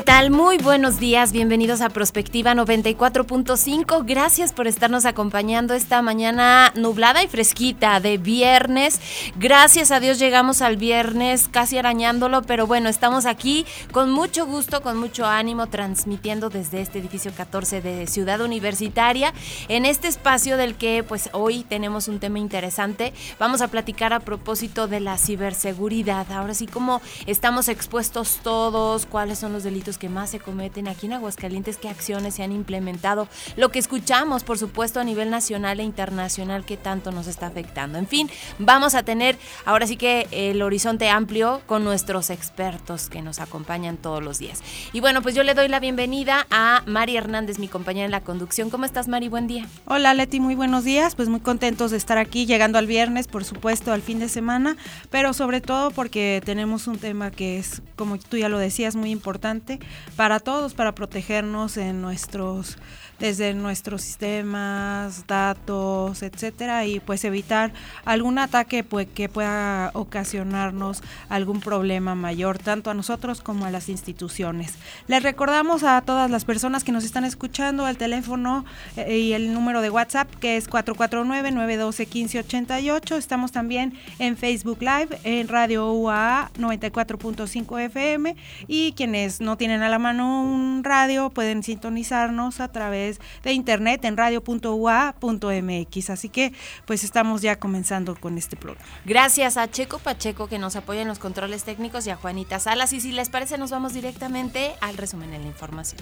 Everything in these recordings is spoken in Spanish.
¿Qué tal? Muy buenos días, bienvenidos a Prospectiva 94.5. Gracias por estarnos acompañando esta mañana nublada y fresquita de viernes. Gracias a Dios llegamos al viernes casi arañándolo, pero bueno, estamos aquí con mucho gusto, con mucho ánimo, transmitiendo desde este edificio 14 de Ciudad Universitaria, en este espacio del que pues hoy tenemos un tema interesante. Vamos a platicar a propósito de la ciberseguridad. Ahora sí, cómo estamos expuestos todos, cuáles son los delitos que más se cometen aquí en Aguascalientes, qué acciones se han implementado, lo que escuchamos, por supuesto, a nivel nacional e internacional, que tanto nos está afectando. En fin, vamos a tener ahora sí que el horizonte amplio con nuestros expertos que nos acompañan todos los días. Y bueno, pues yo le doy la bienvenida a Mari Hernández, mi compañera en la conducción. ¿Cómo estás, Mari? Buen día. Hola, Leti, muy buenos días. Pues muy contentos de estar aquí, llegando al viernes, por supuesto, al fin de semana, pero sobre todo porque tenemos un tema que es, como tú ya lo decías, muy importante para todos, para protegernos en nuestros desde nuestros sistemas, datos, etcétera, y pues evitar algún ataque pues, que pueda ocasionarnos algún problema mayor, tanto a nosotros como a las instituciones. Les recordamos a todas las personas que nos están escuchando el teléfono eh, y el número de WhatsApp que es 449-912-1588. Estamos también en Facebook Live, en Radio UAA 94.5 FM y quienes no tienen a la mano un radio pueden sintonizarnos a través de internet en radio.ua.mx. Así que pues estamos ya comenzando con este programa. Gracias a Checo Pacheco que nos apoya en los controles técnicos y a Juanita Salas. Y si les parece, nos vamos directamente al resumen de la información.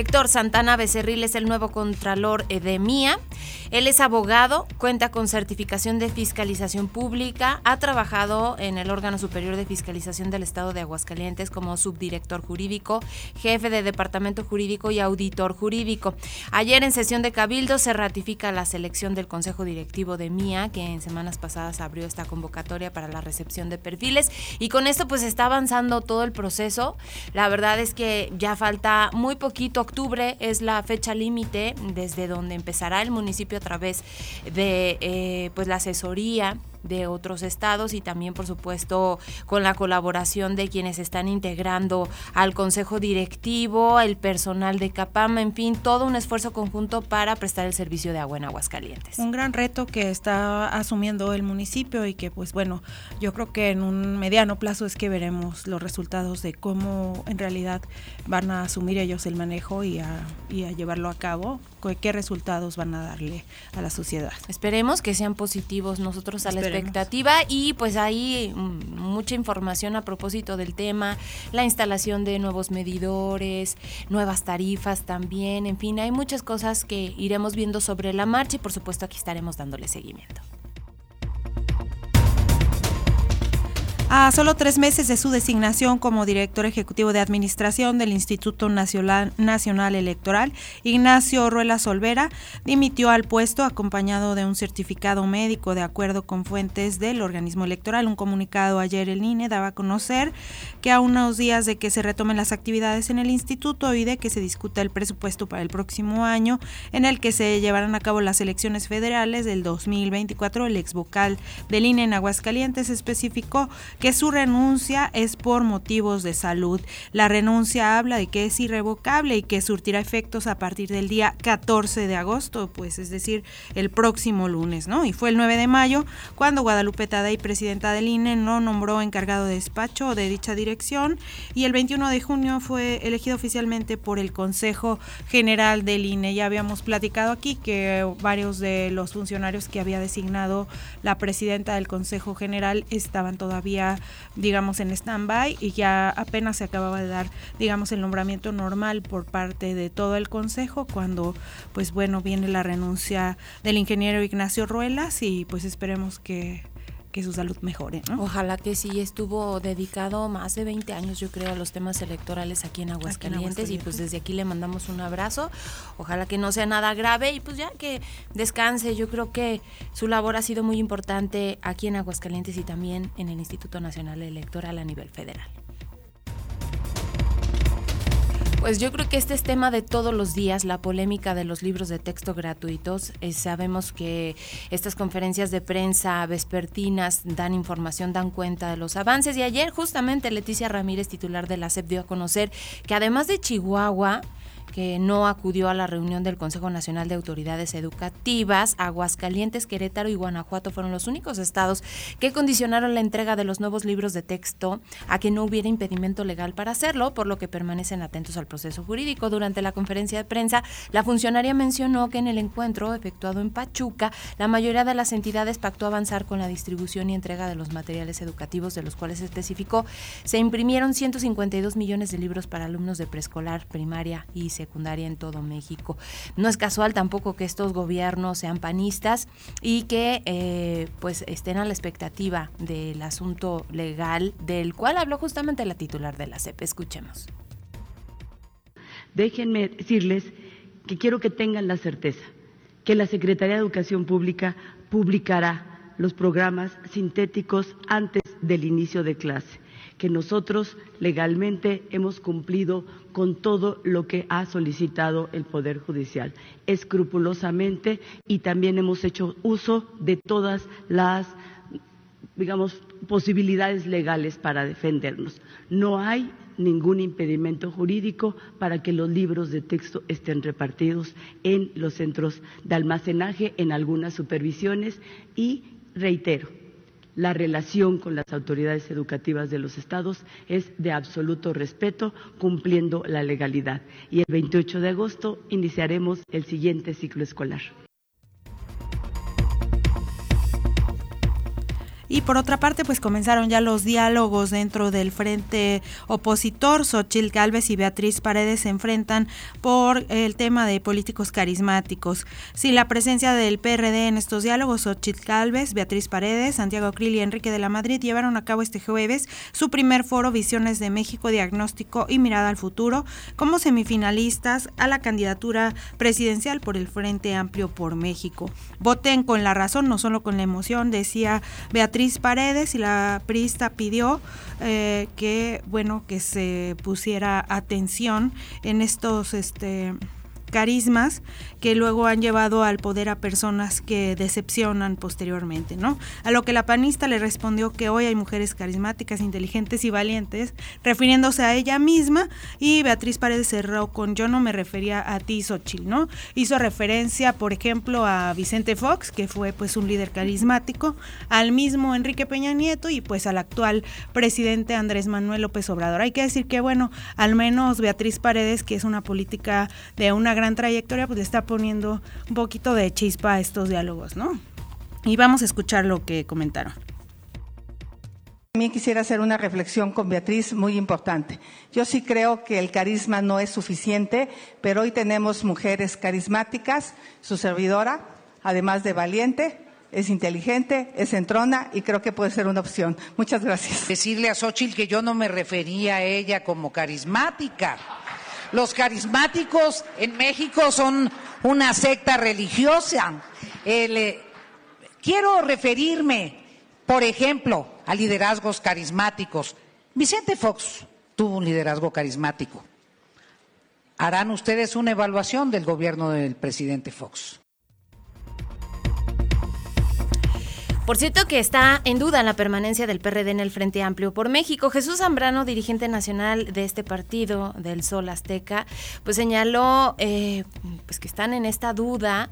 Héctor Santana Becerril es el nuevo contralor de MIA. Él es abogado, cuenta con certificación de fiscalización pública, ha trabajado en el órgano superior de fiscalización del Estado de Aguascalientes como subdirector jurídico, jefe de departamento jurídico y auditor jurídico. Ayer en sesión de Cabildo se ratifica la selección del Consejo Directivo de MIA, que en semanas pasadas abrió esta convocatoria para la recepción de perfiles y con esto pues está avanzando todo el proceso. La verdad es que ya falta muy poquito octubre es la fecha límite desde donde empezará el municipio a través de eh, pues la asesoría de otros estados y también por supuesto con la colaboración de quienes están integrando al consejo directivo, el personal de CAPAM, en fin, todo un esfuerzo conjunto para prestar el servicio de agua en Aguascalientes. Un gran reto que está asumiendo el municipio y que pues bueno, yo creo que en un mediano plazo es que veremos los resultados de cómo en realidad van a asumir ellos el manejo y a, y a llevarlo a cabo, qué resultados van a darle a la sociedad. Esperemos que sean positivos nosotros a la expectativa y pues hay mm, mucha información a propósito del tema, la instalación de nuevos medidores, nuevas tarifas también, en fin, hay muchas cosas que iremos viendo sobre la marcha y por supuesto aquí estaremos dándole seguimiento. A solo tres meses de su designación como director ejecutivo de administración del Instituto Nacional, Electoral, Ignacio Ruela Solvera dimitió al puesto acompañado de un certificado médico de acuerdo con fuentes del organismo electoral. Un comunicado ayer el INE daba a conocer que a unos días de que se retomen las actividades en el instituto y de que se discuta el presupuesto para el próximo año en el que se llevarán a cabo las elecciones federales del 2024, el ex vocal del INE en Aguascalientes especificó que su renuncia es por motivos de salud. La renuncia habla de que es irrevocable y que surtirá efectos a partir del día 14 de agosto, pues es decir, el próximo lunes, ¿no? Y fue el 9 de mayo cuando Guadalupe Tadei, presidenta del INE, no nombró encargado de despacho de dicha dirección y el 21 de junio fue elegido oficialmente por el Consejo General del INE. Ya habíamos platicado aquí que varios de los funcionarios que había designado la presidenta del Consejo General estaban todavía digamos, en stand-by y ya apenas se acababa de dar, digamos, el nombramiento normal por parte de todo el Consejo cuando, pues bueno, viene la renuncia del ingeniero Ignacio Ruelas y pues esperemos que que su salud mejore. ¿no? Ojalá que sí, estuvo dedicado más de 20 años, yo creo, a los temas electorales aquí en Aguascalientes, y pues desde aquí le mandamos un abrazo. Ojalá que no sea nada grave y pues ya que descanse. Yo creo que su labor ha sido muy importante aquí en Aguascalientes y también en el Instituto Nacional Electoral a nivel federal. Pues yo creo que este es tema de todos los días, la polémica de los libros de texto gratuitos. Eh, sabemos que estas conferencias de prensa vespertinas dan información, dan cuenta de los avances. Y ayer justamente Leticia Ramírez, titular de la SEP, dio a conocer que además de Chihuahua, que no acudió a la reunión del Consejo Nacional de Autoridades Educativas. Aguascalientes, Querétaro y Guanajuato fueron los únicos estados que condicionaron la entrega de los nuevos libros de texto a que no hubiera impedimento legal para hacerlo, por lo que permanecen atentos al proceso jurídico. Durante la conferencia de prensa, la funcionaria mencionó que en el encuentro efectuado en Pachuca, la mayoría de las entidades pactó avanzar con la distribución y entrega de los materiales educativos, de los cuales especificó se imprimieron 152 millones de libros para alumnos de preescolar, primaria y secundaria en todo México. No es casual tampoco que estos gobiernos sean panistas y que eh, pues estén a la expectativa del asunto legal del cual habló justamente la titular de la CEP. Escuchemos. Déjenme decirles que quiero que tengan la certeza que la Secretaría de Educación Pública publicará los programas sintéticos antes del inicio de clase que nosotros legalmente hemos cumplido con todo lo que ha solicitado el Poder Judicial, escrupulosamente, y también hemos hecho uso de todas las digamos, posibilidades legales para defendernos. No hay ningún impedimento jurídico para que los libros de texto estén repartidos en los centros de almacenaje, en algunas supervisiones y, reitero, la relación con las autoridades educativas de los estados es de absoluto respeto, cumpliendo la legalidad. Y el 28 de agosto iniciaremos el siguiente ciclo escolar. Y por otra parte, pues comenzaron ya los diálogos dentro del frente opositor. Xochil Gálvez y Beatriz Paredes se enfrentan por el tema de políticos carismáticos. Sin la presencia del PRD en estos diálogos, Xochil Gálvez, Beatriz Paredes, Santiago Krill y Enrique de la Madrid llevaron a cabo este jueves su primer foro Visiones de México, Diagnóstico y Mirada al Futuro como semifinalistas a la candidatura presidencial por el Frente Amplio por México. Voten con la razón, no solo con la emoción, decía Beatriz Paredes y la prista pidió eh, que bueno que se pusiera atención en estos este carismas que luego han llevado al poder a personas que decepcionan posteriormente, ¿no? A lo que la panista le respondió que hoy hay mujeres carismáticas, inteligentes y valientes, refiriéndose a ella misma, y Beatriz Paredes cerró con yo no me refería a ti, Xochitl, ¿no? Hizo referencia, por ejemplo, a Vicente Fox, que fue pues un líder carismático, al mismo Enrique Peña Nieto y pues al actual presidente Andrés Manuel López Obrador. Hay que decir que, bueno, al menos Beatriz Paredes, que es una política de una gran trayectoria, pues le está poniendo un poquito de chispa a estos diálogos, ¿no? Y vamos a escuchar lo que comentaron. También quisiera hacer una reflexión con Beatriz muy importante. Yo sí creo que el carisma no es suficiente, pero hoy tenemos mujeres carismáticas, su servidora, además de valiente, es inteligente, es entrona y creo que puede ser una opción. Muchas gracias. Decirle a Xochitl que yo no me refería a ella como carismática. Los carismáticos en México son una secta religiosa. Eh, quiero referirme, por ejemplo, a liderazgos carismáticos. Vicente Fox tuvo un liderazgo carismático. ¿Harán ustedes una evaluación del gobierno del presidente Fox? Por cierto que está en duda la permanencia del PRD en el Frente Amplio por México. Jesús Zambrano, dirigente nacional de este partido del Sol Azteca, pues señaló eh, pues que están en esta duda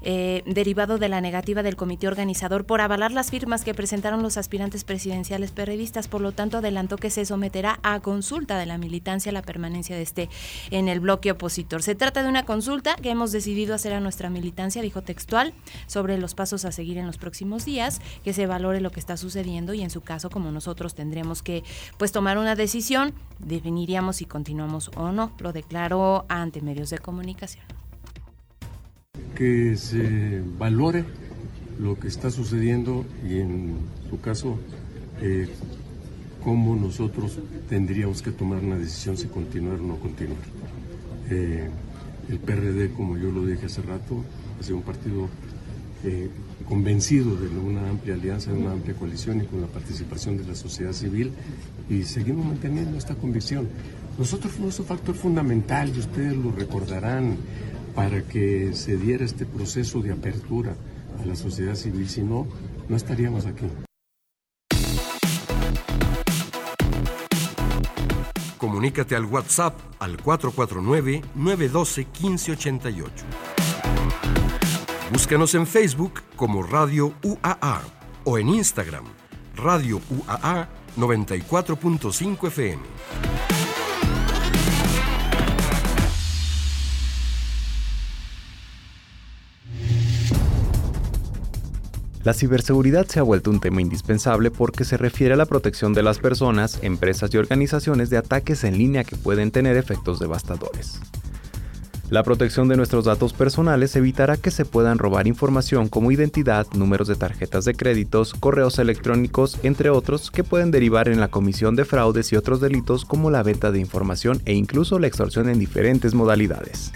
eh, derivado de la negativa del comité organizador por avalar las firmas que presentaron los aspirantes presidenciales periodistas. Por lo tanto, adelantó que se someterá a consulta de la militancia la permanencia de este en el bloque opositor. Se trata de una consulta que hemos decidido hacer a nuestra militancia, dijo textual, sobre los pasos a seguir en los próximos días que se valore lo que está sucediendo y en su caso, como nosotros tendremos que pues tomar una decisión, definiríamos si continuamos o no. Lo declaró ante medios de comunicación. Que se valore lo que está sucediendo y en su caso eh, cómo nosotros tendríamos que tomar una decisión si continuar o no continuar. Eh, el PRD, como yo lo dije hace rato, ha sido un partido eh, convencido de una amplia alianza, de una amplia coalición y con la participación de la sociedad civil y seguimos manteniendo esta convicción. Nosotros fuimos un factor fundamental y ustedes lo recordarán para que se diera este proceso de apertura a la sociedad civil, si no, no estaríamos aquí. Comunícate al WhatsApp al 449-912-1588. Búscanos en Facebook como Radio UAA o en Instagram, Radio UAA 94.5 FM. La ciberseguridad se ha vuelto un tema indispensable porque se refiere a la protección de las personas, empresas y organizaciones de ataques en línea que pueden tener efectos devastadores. La protección de nuestros datos personales evitará que se puedan robar información como identidad, números de tarjetas de créditos, correos electrónicos, entre otros, que pueden derivar en la comisión de fraudes y otros delitos como la venta de información e incluso la extorsión en diferentes modalidades.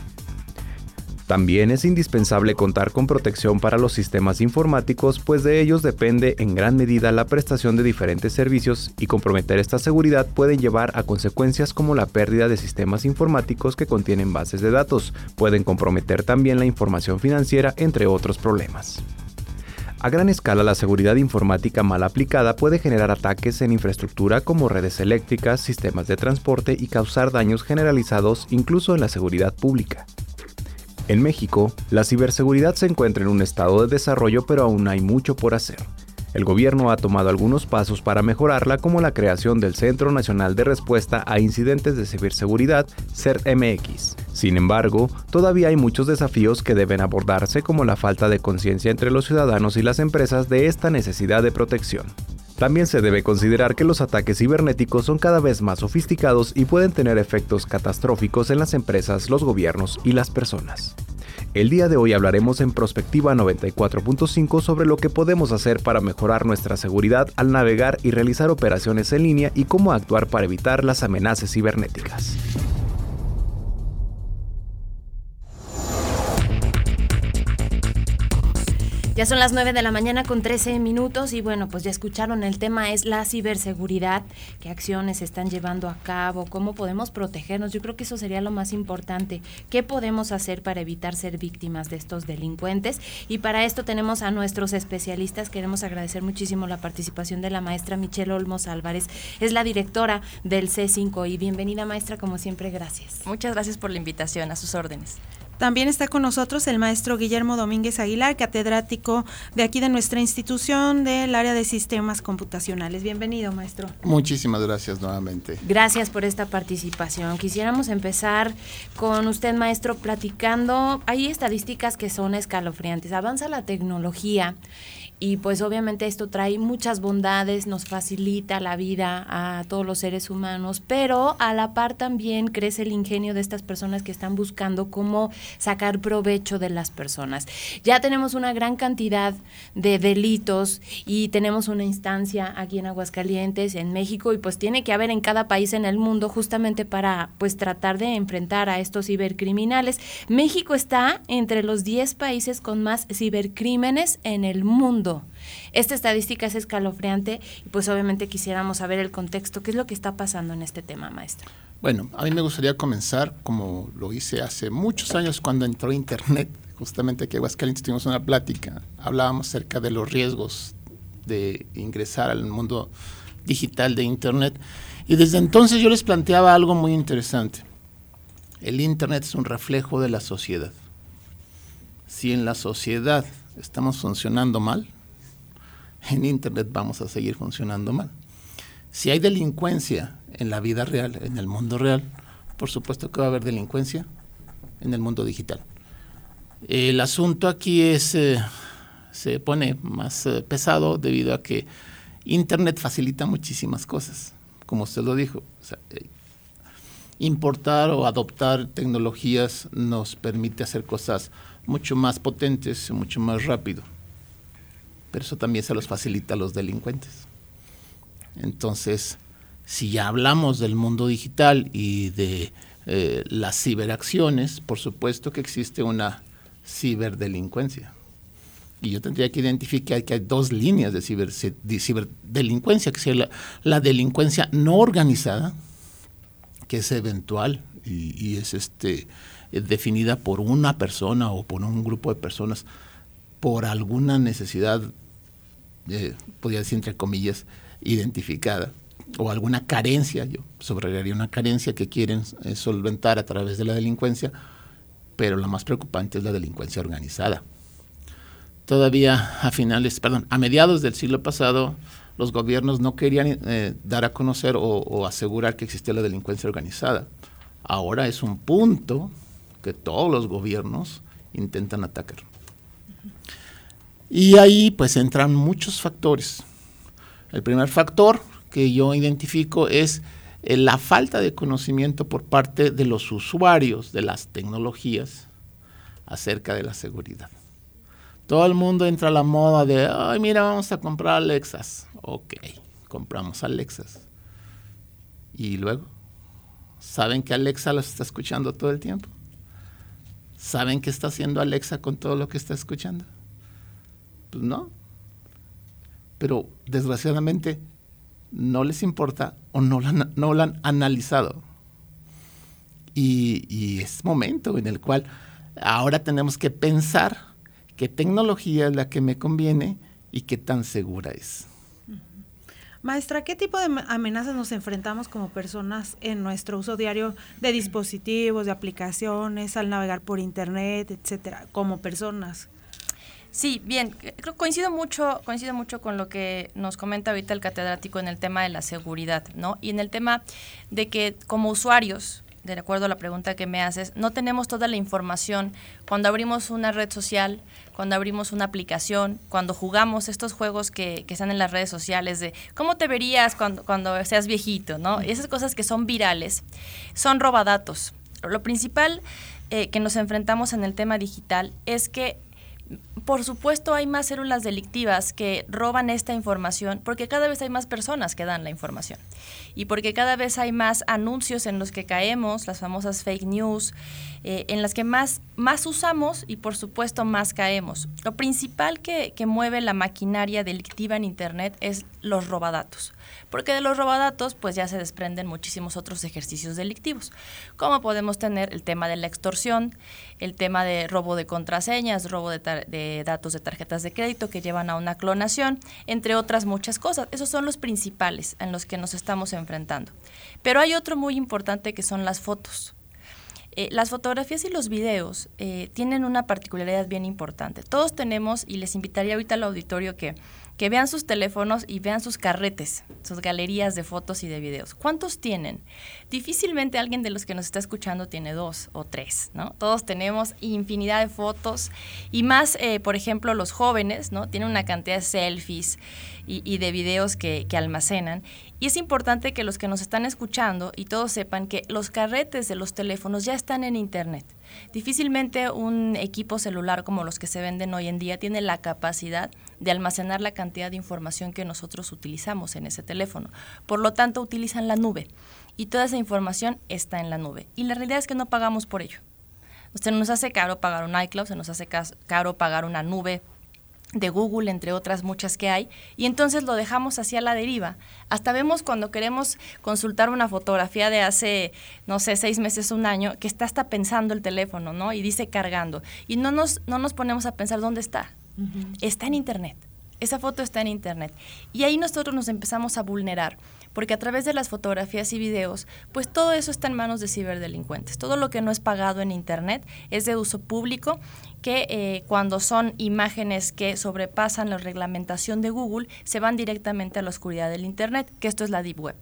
También es indispensable contar con protección para los sistemas informáticos, pues de ellos depende en gran medida la prestación de diferentes servicios y comprometer esta seguridad puede llevar a consecuencias como la pérdida de sistemas informáticos que contienen bases de datos, pueden comprometer también la información financiera, entre otros problemas. A gran escala, la seguridad informática mal aplicada puede generar ataques en infraestructura como redes eléctricas, sistemas de transporte y causar daños generalizados incluso en la seguridad pública. En México, la ciberseguridad se encuentra en un estado de desarrollo pero aún hay mucho por hacer. El gobierno ha tomado algunos pasos para mejorarla como la creación del Centro Nacional de Respuesta a Incidentes de Ciberseguridad, CERT-MX. Sin embargo, todavía hay muchos desafíos que deben abordarse como la falta de conciencia entre los ciudadanos y las empresas de esta necesidad de protección. También se debe considerar que los ataques cibernéticos son cada vez más sofisticados y pueden tener efectos catastróficos en las empresas, los gobiernos y las personas. El día de hoy hablaremos en Prospectiva 94.5 sobre lo que podemos hacer para mejorar nuestra seguridad al navegar y realizar operaciones en línea y cómo actuar para evitar las amenazas cibernéticas. Ya son las 9 de la mañana con 13 minutos y bueno, pues ya escucharon, el tema es la ciberseguridad, qué acciones se están llevando a cabo, cómo podemos protegernos. Yo creo que eso sería lo más importante. ¿Qué podemos hacer para evitar ser víctimas de estos delincuentes? Y para esto tenemos a nuestros especialistas. Queremos agradecer muchísimo la participación de la maestra Michelle Olmos Álvarez. Es la directora del C5 y bienvenida maestra, como siempre, gracias. Muchas gracias por la invitación, a sus órdenes. También está con nosotros el maestro Guillermo Domínguez Aguilar, catedrático de aquí de nuestra institución del área de sistemas computacionales. Bienvenido, maestro. Muchísimas gracias nuevamente. Gracias por esta participación. Quisiéramos empezar con usted, maestro, platicando. Hay estadísticas que son escalofriantes. Avanza la tecnología y pues obviamente esto trae muchas bondades, nos facilita la vida a todos los seres humanos, pero a la par también crece el ingenio de estas personas que están buscando cómo sacar provecho de las personas. Ya tenemos una gran cantidad de delitos y tenemos una instancia aquí en Aguascalientes, en México, y pues tiene que haber en cada país en el mundo justamente para pues tratar de enfrentar a estos cibercriminales. México está entre los 10 países con más cibercrímenes en el mundo. Esta estadística es escalofriante y pues obviamente quisiéramos saber el contexto, qué es lo que está pasando en este tema, maestro. Bueno, a mí me gustaría comenzar como lo hice hace muchos años cuando entró Internet, justamente que Aguascalientes tuvimos una plática, hablábamos acerca de los riesgos de ingresar al mundo digital de Internet y desde entonces yo les planteaba algo muy interesante. El Internet es un reflejo de la sociedad. Si en la sociedad estamos funcionando mal, en Internet vamos a seguir funcionando mal. Si hay delincuencia en la vida real, en el mundo real, por supuesto que va a haber delincuencia en el mundo digital. El asunto aquí es eh, se pone más eh, pesado debido a que Internet facilita muchísimas cosas, como usted lo dijo. Eh, importar o adoptar tecnologías nos permite hacer cosas mucho más potentes, mucho más rápido. Pero eso también se los facilita a los delincuentes. Entonces, si ya hablamos del mundo digital y de eh, las ciberacciones, por supuesto que existe una ciberdelincuencia. Y yo tendría que identificar que hay dos líneas de, ciberdelincuencia, que es la, delincuencia no organizada, que es eventual y, es este, definida por una persona o por un grupo de personas por alguna necesidad, eh, podría decir entre comillas, identificada o alguna carencia, yo subrayaría una carencia que quieren eh, solventar a través de la delincuencia, pero la más preocupante es la delincuencia organizada. Todavía a finales, perdón, a mediados del siglo pasado, los gobiernos no querían eh, dar a conocer o, asegurar que existía la delincuencia organizada. Ahora es un punto que todos los gobiernos intentan atacar. Y ahí pues entran muchos factores. El primer factor que yo identifico es eh, la falta de conocimiento por parte de los usuarios de las tecnologías acerca de la seguridad. Todo el mundo entra a la moda de, ay, mira, vamos a comprar Alexas. Ok, compramos Alexas. Y luego, ¿saben que Alexa los está escuchando todo el tiempo? ¿Saben qué está haciendo Alexa con todo lo que está escuchando? Pues no. Pero desgraciadamente no les importa o no lo han, no han analizado. Y, y, es momento en el cual ahora tenemos que pensar qué tecnología es la que me conviene y qué tan segura es. Maestra, ¿qué tipo de amenazas nos enfrentamos como personas en nuestro uso diario de dispositivos, de aplicaciones, al navegar por internet, etcétera, como personas? Sí, bien, creo coincido mucho, coincido mucho con lo que nos comenta ahorita el catedrático en el tema de la seguridad, ¿no? Y en el tema de que como usuarios, de acuerdo a la pregunta que me haces, no tenemos toda la información cuando abrimos una red social, cuando abrimos una aplicación, cuando jugamos estos juegos que, que están en las redes sociales de cómo te verías cuando, cuando seas viejito, ¿no? Esas cosas que son virales son robadatos. Lo principal eh, que nos enfrentamos en el tema digital es que por supuesto hay más células delictivas que roban esta información porque cada vez hay más personas que dan la información. Y porque cada vez hay más anuncios en los que caemos, las famosas fake news, eh, en las que más, más usamos y por supuesto más caemos. Lo principal que, que mueve la maquinaria delictiva en Internet es los robadatos porque de los robadatos pues ya se desprenden muchísimos otros ejercicios delictivos, como podemos tener el tema de la extorsión, el tema de robo de contraseñas, robo de, datos de tarjetas de crédito que llevan a una clonación, entre otras muchas cosas. Esos son los principales en los que nos estamos enfrentando. Pero hay otro muy importante que son las fotos. Eh, las fotografías y los videos eh, tienen una particularidad bien importante. Todos tenemos, y les invitaría ahorita al auditorio que que vean sus teléfonos y vean sus carretes, sus galerías de fotos y de videos. ¿Cuántos tienen? Difícilmente alguien de los que nos está escuchando tiene dos o tres, ¿no? Todos tenemos infinidad de fotos y más, eh, por ejemplo, los jóvenes, ¿no? Tienen una cantidad de selfies y, de videos que, que almacenan. Y es importante que los que nos están escuchando y todos sepan que los carretes de los teléfonos ya están en Internet. Difícilmente un equipo celular como los que se venden hoy en día tiene la capacidad de almacenar la cantidad de información que nosotros utilizamos en ese teléfono. Por lo tanto, utilizan la nube y toda esa información está en la nube. Y la realidad es que no pagamos por ello. Usted nos hace caro pagar un iCloud, se nos hace caro pagar una nube de Google, entre otras muchas que hay, y entonces lo dejamos hacia la deriva. Hasta vemos cuando queremos consultar una fotografía de hace, no sé, seis meses, un año, que está hasta pensando el teléfono, ¿no? Y dice cargando. Y no nos, no nos ponemos a pensar dónde está. Está en Internet. Esa foto está en Internet. Y ahí nosotros nos empezamos a vulnerar porque a través de las fotografías y videos, pues todo eso está en manos de ciberdelincuentes. Todo lo que no es pagado en Internet es de uso público, que eh, cuando son imágenes que sobrepasan la reglamentación de Google, se van directamente a la oscuridad del Internet, que esto es la Deep Web.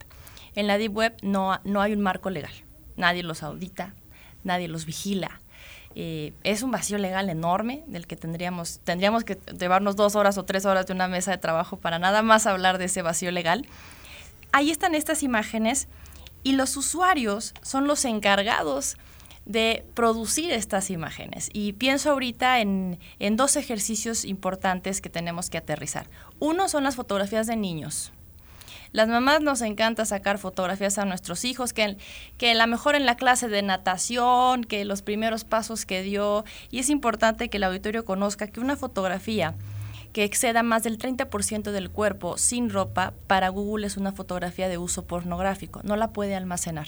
En la Deep Web no, no hay un marco legal, nadie los audita, nadie los vigila. Eh, es un vacío legal enorme del que tendríamos, tendríamos que llevarnos dos horas o tres horas de una mesa de trabajo para nada más hablar de ese vacío legal. Ahí están estas imágenes y los usuarios son los encargados de producir estas imágenes. Y pienso ahorita en, en, dos ejercicios importantes que tenemos que aterrizar. Uno son las fotografías de niños. Las mamás nos encanta sacar fotografías a nuestros hijos, que, que la mejor en la clase de natación, que los primeros pasos que dio. Y es importante que el auditorio conozca que una fotografía que exceda más del 30% del cuerpo sin ropa, para Google es una fotografía de uso pornográfico. No la puede almacenar.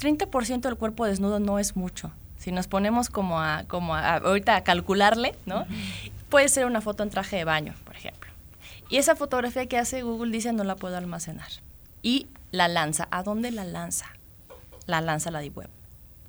30% del cuerpo desnudo no es mucho. Si nos ponemos como a, como ahorita a calcularle, ¿no? Puede ser una foto en traje de baño, por ejemplo. Y esa fotografía que hace Google dice no la puedo almacenar. Y la lanza. ¿A dónde la lanza? La lanza la Deep Web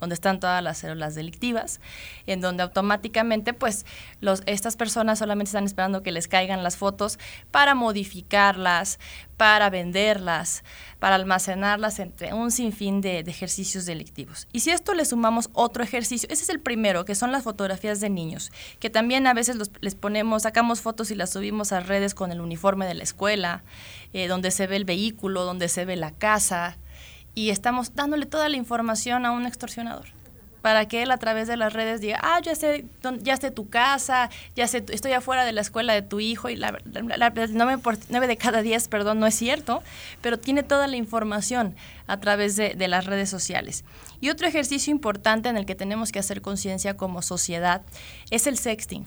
donde están todas las células delictivas, en donde automáticamente pues los, estas personas solamente están esperando que les caigan las fotos para modificarlas, para venderlas, para almacenarlas entre un sinfín de, ejercicios delictivos. Y si esto le sumamos otro ejercicio, ese es el primero, que son las fotografías de niños, que también a veces les ponemos, sacamos fotos y las subimos a redes con el uniforme de la escuela, eh, donde se ve el vehículo, donde se ve la casa, y estamos dándole toda la información a un extorsionador para que él a través de las redes diga, ah, ya sé, ya sé tu casa, ya sé, estoy afuera de la escuela de tu hijo y la, nueve, de cada diez, perdón, no es cierto, pero tiene toda la información a través de, de las redes sociales. Y otro ejercicio importante en el que tenemos que hacer conciencia como sociedad es el sexting.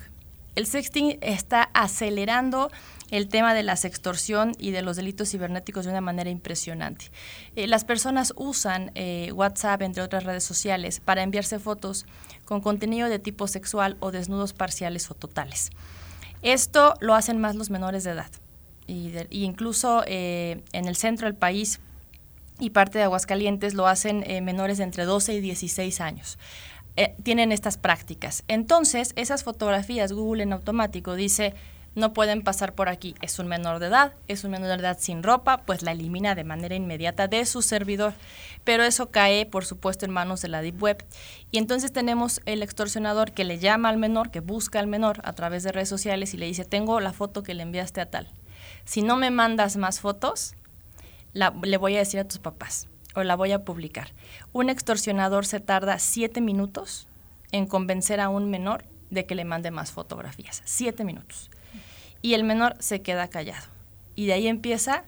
El sexting está acelerando el tema de la sextorsión y de los delitos cibernéticos de una manera impresionante. Eh, las personas usan eh, WhatsApp, entre otras redes sociales, para enviarse fotos con contenido de tipo sexual o desnudos parciales o totales. Esto lo hacen más los menores de edad. Y, incluso eh, en el centro del país y parte de Aguascalientes lo hacen menores de entre 12 y 16 años. tienen estas prácticas. Entonces, esas fotografías, Google en automático dice, no pueden pasar por aquí. Es un menor de edad, es un menor de edad sin ropa, pues la elimina de manera inmediata de su servidor. Pero eso cae, por supuesto, en manos de la Deep Web. Y entonces tenemos el extorsionador que le llama al menor, que busca al menor a través de redes sociales y le dice, tengo la foto que le enviaste a tal. Si no me mandas más fotos, le voy a decir a tus papás o la voy a publicar. Un extorsionador se tarda siete minutos en convencer a un menor de que le mande más fotografías. Siete minutos y el menor se queda callado. Y de ahí empieza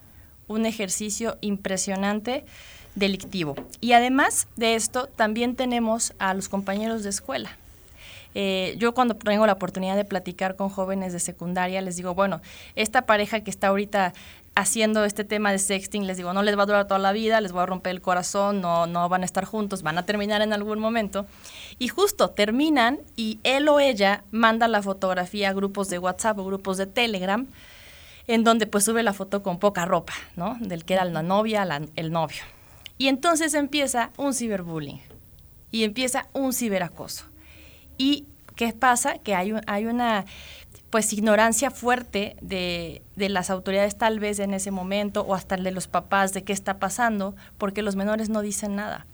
un ejercicio impresionante delictivo. Y además de esto, también tenemos a los compañeros de escuela. Eh, yo cuando tengo la oportunidad de platicar con jóvenes de secundaria, les digo, bueno, esta pareja que está ahorita haciendo este tema de sexting, les digo, no les va a durar toda la vida, les voy a romper el corazón, no, no van a estar juntos, van a terminar en algún momento. Y justo terminan y él o ella manda la fotografía a grupos de WhatsApp o grupos de Telegram, en donde pues sube la foto con poca ropa, ¿no? Del que era la novia, el novio. Y entonces empieza un ciberbullying y empieza un ciberacoso. ¿Y qué pasa? Que hay, hay una pues ignorancia fuerte de, de, las autoridades tal vez en ese momento o hasta de los papás de qué está pasando, porque los menores no dicen nada.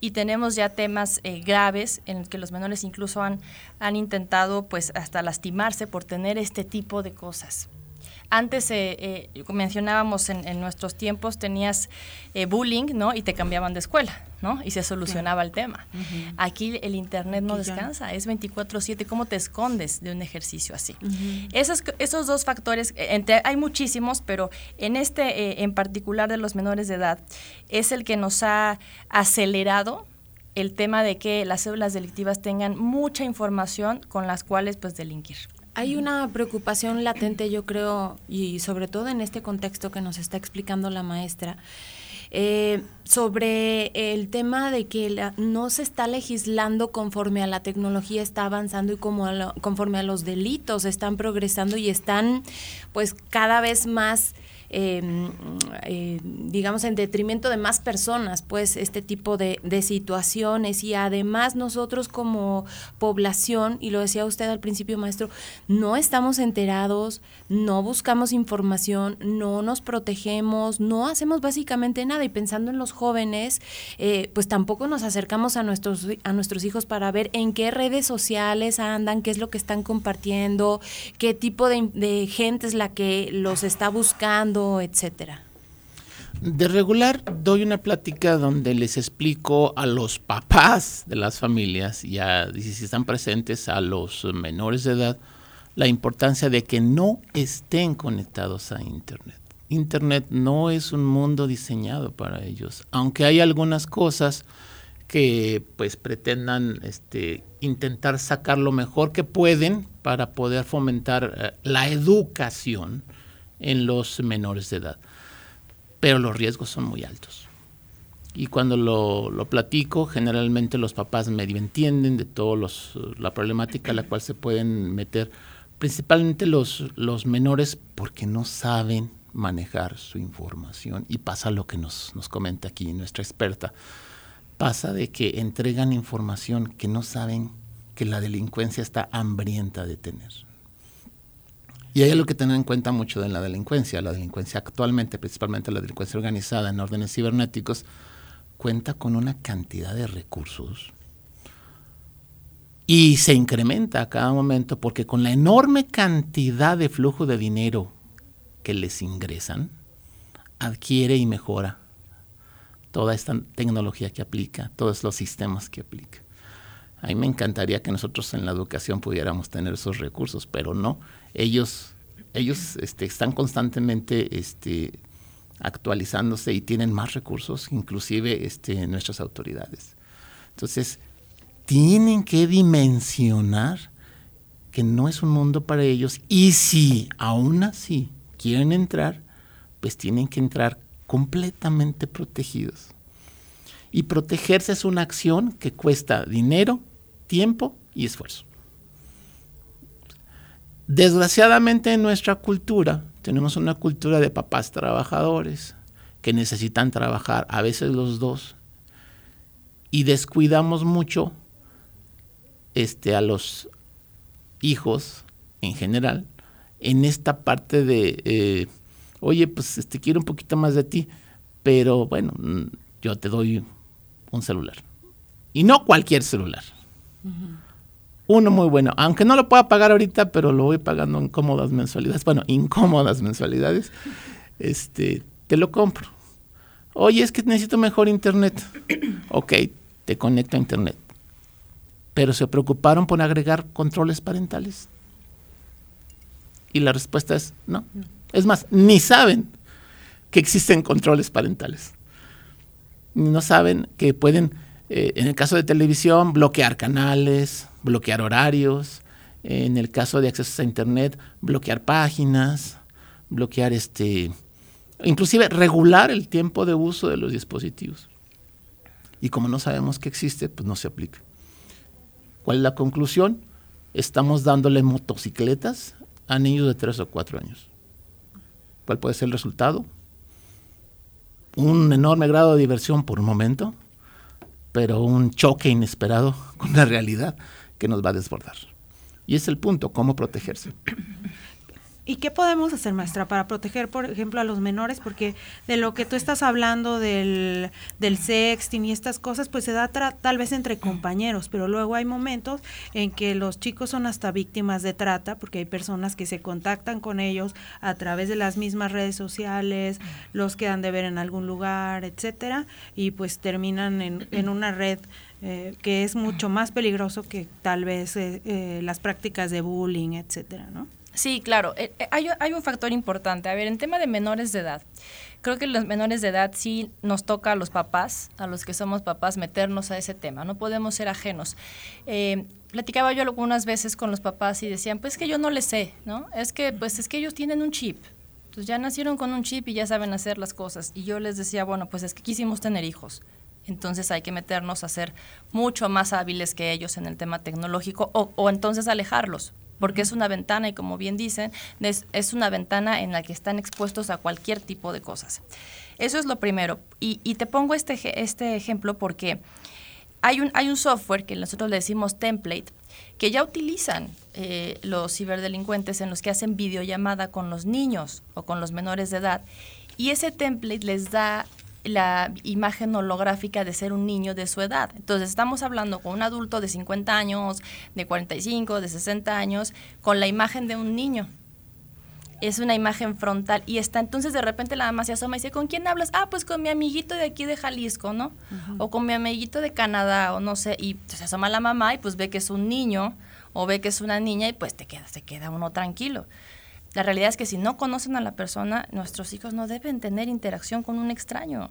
Y tenemos ya temas eh, graves en los que los menores incluso han, han intentado pues hasta lastimarse por tener este tipo de cosas. Antes eh, eh, mencionábamos en, nuestros tiempos tenías eh, bullying, ¿no? Y te cambiaban de escuela, ¿no? Y se solucionaba el tema. Aquí el internet no descansa, es 24/7. ¿Cómo te escondes de un ejercicio así? esos, esos dos factores, hay muchísimos, pero en este en particular de los menores de edad es el que nos ha acelerado el tema de que las células delictivas tengan mucha información con las cuales pues delinquir. Hay una preocupación latente, yo creo, y sobre todo en este contexto que nos está explicando la maestra, eh, sobre el tema de que no se está legislando conforme a la tecnología está avanzando y como conforme a los delitos están progresando y están pues cada vez más em, eh, digamos, en detrimento de más personas, pues este tipo de, de situaciones. Y además nosotros como población, y lo decía usted al principio, maestro, no estamos enterados, no buscamos información, no nos protegemos, no hacemos básicamente nada. Y pensando en los jóvenes, eh, pues tampoco nos acercamos a nuestros, a nuestros hijos para ver en qué redes sociales andan, qué es lo que están compartiendo, qué tipo de, de gente es la que los está buscando, etcétera. De regular doy una plática donde les explico a los papás de las familias y a, si están presentes a los menores de edad la importancia de que no estén conectados a Internet. Internet no es un mundo diseñado para ellos, aunque hay algunas cosas que pues pretendan este, intentar sacar lo mejor que pueden para poder fomentar eh, la educación en los menores de edad pero los riesgos son muy altos. Y cuando lo, lo platico, generalmente los papás medio entienden de toda la problemática a la cual se pueden meter, principalmente los, los menores, porque no saben manejar su información. Y pasa lo que nos, nos comenta aquí nuestra experta. Pasa de que entregan información que no saben que la delincuencia está hambrienta de tener. Y hay algo que tener en cuenta mucho de la delincuencia. La delincuencia actualmente, principalmente la delincuencia organizada en órdenes cibernéticos, cuenta con una cantidad de recursos y se incrementa a cada momento porque con la enorme cantidad de flujo de dinero que les ingresan, adquiere y mejora toda esta tecnología que aplica, todos los sistemas que aplica. A mí me encantaría que nosotros en la educación pudiéramos tener esos recursos, pero no ellos, ellos este, están constantemente este, actualizándose y tienen más recursos, inclusive este, nuestras autoridades. Entonces, tienen que dimensionar que no es un mundo para ellos y si aún así quieren entrar, pues tienen que entrar completamente protegidos. Y protegerse es una acción que cuesta dinero, tiempo y esfuerzo. Desgraciadamente en nuestra cultura tenemos una cultura de papás trabajadores que necesitan trabajar, a veces los dos, y descuidamos mucho este, a los hijos en general en esta parte de, eh, oye, pues este, quiero un poquito más de ti, pero bueno, mm, yo te doy un celular. Y no cualquier celular uno muy bueno, aunque no lo pueda pagar ahorita, pero lo voy pagando en cómodas mensualidades, bueno, incómodas mensualidades, este, te lo compro. Oye, es que necesito mejor internet. ok, te conecto a internet. Pero se preocuparon por agregar controles parentales. Y la respuesta es no. Es más, ni saben que existen controles parentales. No saben que pueden, eh, en el caso de televisión, bloquear canales, bloquear horarios, en el caso de acceso a internet, bloquear páginas, bloquear este, inclusive regular el tiempo de uso de los dispositivos. Y como no sabemos que existe, pues no se aplica. ¿Cuál es la conclusión? Estamos dándole motocicletas a niños de 3 o 4 años. ¿Cuál puede ser el resultado? Un enorme grado de diversión por un momento, pero un choque inesperado con la realidad que nos va a desbordar. Y es el punto, cómo protegerse. ¿Y qué podemos hacer, maestra, para proteger, por ejemplo, a los menores? Porque de lo que tú estás hablando del, del sexting y estas cosas, pues se da tal vez entre compañeros, pero luego hay momentos en que los chicos son hasta víctimas de trata, porque hay personas que se contactan con ellos a través de las mismas redes sociales, los quedan de ver en algún lugar, etcétera, y pues terminan en, en una red eh, que es mucho más peligroso que tal vez eh, eh, las prácticas de bullying, etcétera, ¿no? Sí, claro. hay, hay, un factor importante. A ver, en tema de menores de edad, creo que los menores de edad sí nos toca a los papás, a los que somos papás, meternos a ese tema. No podemos ser ajenos. platicaba yo algunas veces con los papás y decían, pues que yo no le sé, ¿no? Es que, pues es que ellos tienen un chip. Entonces ya nacieron con un chip y ya saben hacer las cosas. Y yo les decía, bueno, pues es que quisimos tener hijos. Entonces hay que meternos a ser mucho más hábiles que ellos en el tema tecnológico o, entonces alejarlos, porque es una ventana y como bien dicen, es, es, una ventana en la que están expuestos a cualquier tipo de cosas. Eso es lo primero. Y, y te pongo este, este ejemplo porque hay un, hay un software que nosotros le decimos template, que ya utilizan eh, los ciberdelincuentes en los que hacen videollamada con los niños o con los menores de edad. Y ese template les da la imagen holográfica de ser un niño de su edad. Entonces estamos hablando con un adulto de 50 años, de 45, de 60 años, con la imagen de un niño es una imagen frontal y está entonces de repente la mamá se asoma y dice, ¿con quién hablas? Ah, pues con mi amiguito de aquí de Jalisco, ¿no? O con mi amiguito de Canadá o no sé, y se asoma la mamá y pues ve que es un niño o ve que es una niña y pues te queda, se queda uno tranquilo. La realidad es que si no conocen a la persona, nuestros hijos no deben tener interacción con un extraño.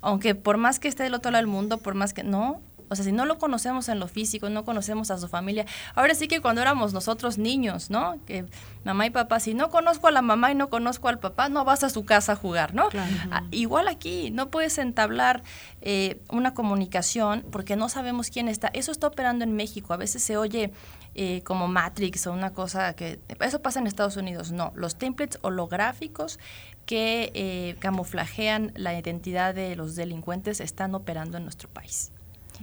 Aunque por más que esté del otro lado del mundo, por más que no, o sea, si no lo conocemos en lo físico, no conocemos a su familia. Ahora sí que cuando éramos nosotros niños, ¿no? Que mamá y papá, si no conozco a la mamá y no conozco al papá, no vas a su casa a jugar, ¿no? Ah, igual aquí, no puedes entablar eh, una comunicación porque no sabemos quién está. Eso está operando en México. A veces se oye eh, como Matrix o una cosa que... Eso pasa en Estados Unidos. No, los templates holográficos que eh, camuflajean la identidad de los delincuentes están operando en nuestro país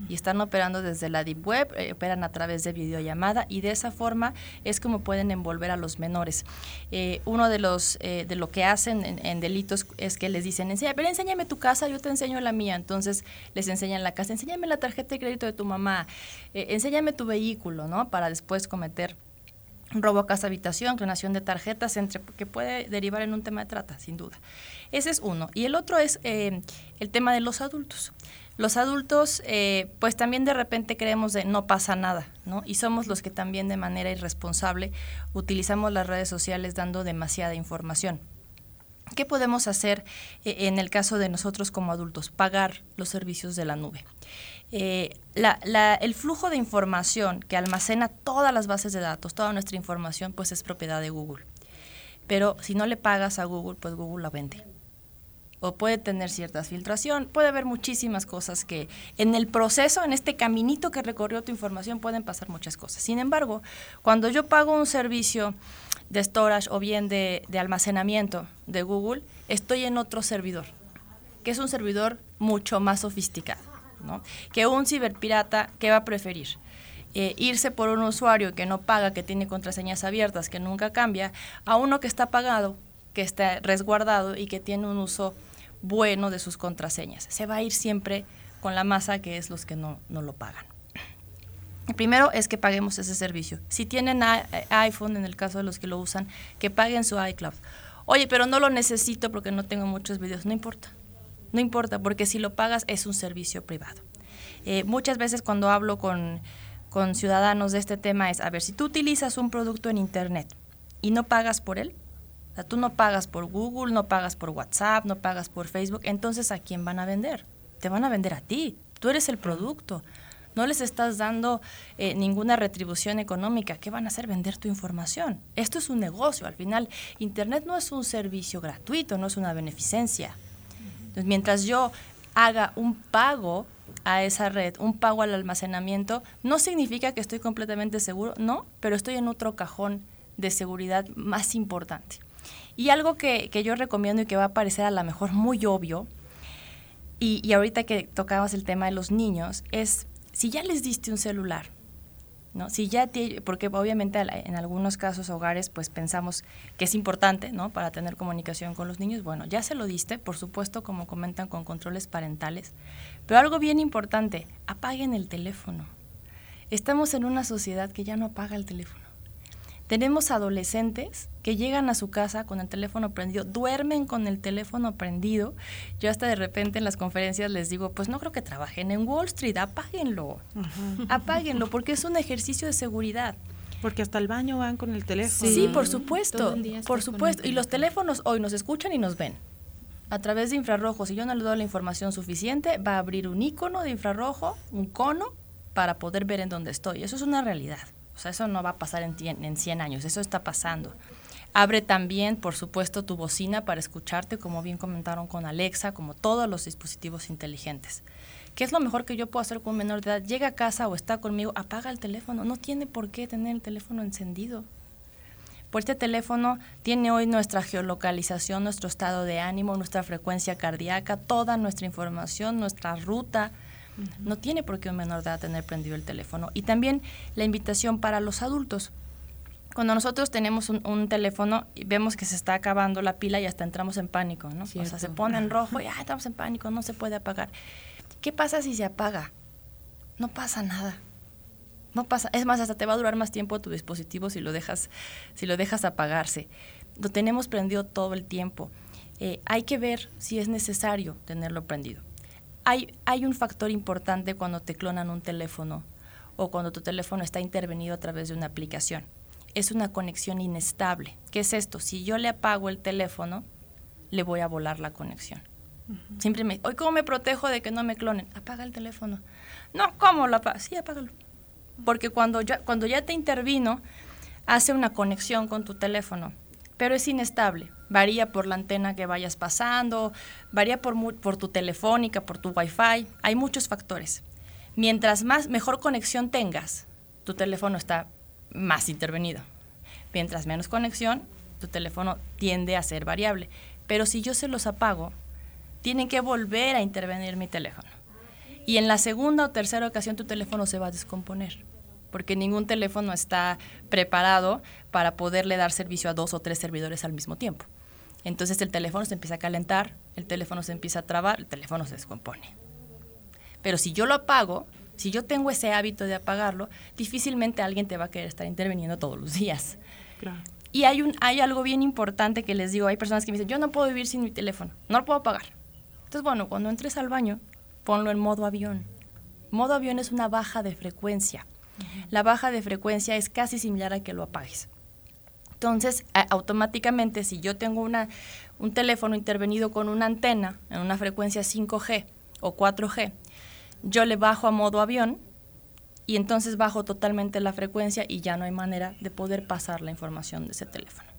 y están operando desde la Deep Web, eh, operan a través de videollamada y de esa forma es como pueden envolver a los menores. Eh, uno de los eh, de lo que hacen en, delitos es que les dicen, Enseña, pero enséñame tu casa, yo te enseño la mía. Entonces les enseñan la casa, enséñame la tarjeta de crédito de tu mamá, enséñame tu vehículo, ¿no? Para después cometer robo a casa habitación, clonación de tarjetas, entre, que puede derivar en un tema de trata, sin duda. Ese es uno. Y el otro es el tema de los adultos. Los adultos, eh, pues también de repente creemos de no pasa nada, ¿no? Y somos los que también de manera irresponsable utilizamos las redes sociales dando demasiada información. ¿Qué podemos hacer eh, en el caso de nosotros como adultos? Pagar los servicios de la nube. Eh, el flujo de información que almacena todas las bases de datos, toda nuestra información, pues es propiedad de Google. Pero si no le pagas a Google, pues Google la vende o puede tener ciertas filtración, puede haber muchísimas cosas que en el proceso, en este caminito que recorrió tu información, pueden pasar muchas cosas. Sin embargo, cuando yo pago un servicio de storage o bien de, almacenamiento de Google, estoy en otro servidor, que es un servidor mucho más sofisticado, ¿no? Que un ciberpirata, ¿qué va a preferir? Eh, irse por un usuario que no paga, que tiene contraseñas abiertas, que nunca cambia, a uno que está pagado, que está resguardado y que tiene un uso bueno de sus contraseñas. Se va a ir siempre con la masa que es los que no, lo pagan. El primero es que paguemos ese servicio. Si tienen iPhone, en el caso de los que lo usan, que paguen su iCloud. Oye, pero no lo necesito porque no tengo muchos videos. No importa. No importa, porque si lo pagas es un servicio privado. Eh, muchas veces cuando hablo con, con ciudadanos de este tema es, a ver, si tú utilizas un producto en Internet y no pagas por él, tú no pagas por Google, no pagas por WhatsApp, no pagas por Facebook, entonces ¿a quién van a vender? Te van a vender a ti, tú eres el producto. No les estás dando eh, ninguna retribución económica. ¿Qué van a hacer? Vender tu información. Esto es un negocio. Al final, Internet no es un servicio gratuito, no es una beneficencia. Entonces, mientras yo haga un pago a esa red, un pago al almacenamiento, no significa que estoy completamente seguro, no, pero estoy en otro cajón de seguridad más importante. Y algo que, yo recomiendo y que va a parecer a lo mejor muy obvio, y, ahorita que tocabas el tema de los niños, es si ya les diste un celular, ¿no? Si ya porque obviamente en algunos casos hogares pues pensamos que es importante, ¿no? Para tener comunicación con los niños, bueno, ya se lo diste, por supuesto, como comentan con controles parentales, pero algo bien importante, apaguen el teléfono. Estamos en una sociedad que ya no apaga el teléfono. Tenemos adolescentes que llegan a su casa con el teléfono prendido, duermen con el teléfono prendido. Yo hasta de repente en las conferencias les digo, pues no creo que trabajen en Wall Street, apáguenlo, apáguenlo, porque es un ejercicio de seguridad. Porque hasta el baño van con el teléfono. Sí, por supuesto, por supuesto. Y los teléfonos hoy nos escuchan y nos ven. A través de infrarrojo, si yo no le doy la información suficiente, va a abrir un icono de infrarrojo, un cono, para poder ver en dónde estoy. Eso es una realidad. O sea, eso no va a pasar en, en 100 años, eso está pasando. Abre también, por supuesto, tu bocina para escucharte, como bien comentaron con Alexa, como todos los dispositivos inteligentes. ¿Qué es lo mejor que yo puedo hacer con un menor de edad? Llega a casa o está conmigo, apaga el teléfono. No tiene por qué tener el teléfono encendido. Pues este teléfono tiene hoy nuestra geolocalización, nuestro estado de ánimo, nuestra frecuencia cardíaca, toda nuestra información, nuestra ruta. No tiene por qué un menor de edad tener prendido el teléfono. Y también la invitación para los adultos. Cuando nosotros tenemos un, teléfono y vemos que se está acabando la pila y hasta entramos en pánico, ¿no? O sea, se pone en rojo y ah, estamos en pánico, no se puede apagar. ¿Qué pasa si se apaga? No pasa nada no pasa, es más, hasta te va a durar más tiempo tu dispositivo si lo dejas, si lo dejas apagarse. Lo tenemos prendido todo el tiempo. Eh, hay que ver si es necesario tenerlo prendido. Hay, hay un factor importante cuando te clonan un teléfono o cuando tu teléfono está intervenido a través de una aplicación. Es una conexión inestable. ¿Qué es esto? Si yo le apago el teléfono, le voy a volar la conexión. Simplemente, hoy cómo me protejo de que no me clonen. Apaga el teléfono. No, ¿cómo lo apaga? Sí, apágalo porque cuando ya, cuando ya te intervino, hace una conexión con tu teléfono, pero es inestable. Varía por la antena que vayas pasando, varía por, por tu telefónica, por tu wifi, hay muchos factores. Mientras más mejor conexión tengas, tu teléfono está más intervenido. Mientras menos conexión, tu teléfono tiende a ser variable. Pero si yo se los apago, tienen que volver a intervenir mi teléfono. Y en la segunda o tercera ocasión tu teléfono se va a descomponer porque ningún teléfono está preparado para poderle dar servicio a dos o tres servidores al mismo tiempo. Entonces el teléfono se empieza a calentar, el teléfono se empieza a trabar, el teléfono se descompone. Pero si yo lo apago, si yo tengo ese hábito de apagarlo, difícilmente alguien te va a querer estar interviniendo todos los días. Y hay, un, hay algo bien importante que les digo, hay personas que me dicen, yo no puedo vivir sin mi teléfono, no lo puedo apagar. Entonces, bueno, cuando entres al baño, ponlo en modo avión. Modo avión es una baja de frecuencia. La baja de frecuencia es casi similar a que lo apagues. Entonces, automáticamente, si yo tengo una, un teléfono intervenido con una antena en una frecuencia 5G o 4G, yo le bajo a modo avión y entonces bajo totalmente la frecuencia y ya no hay manera de poder pasar la información de ese teléfono.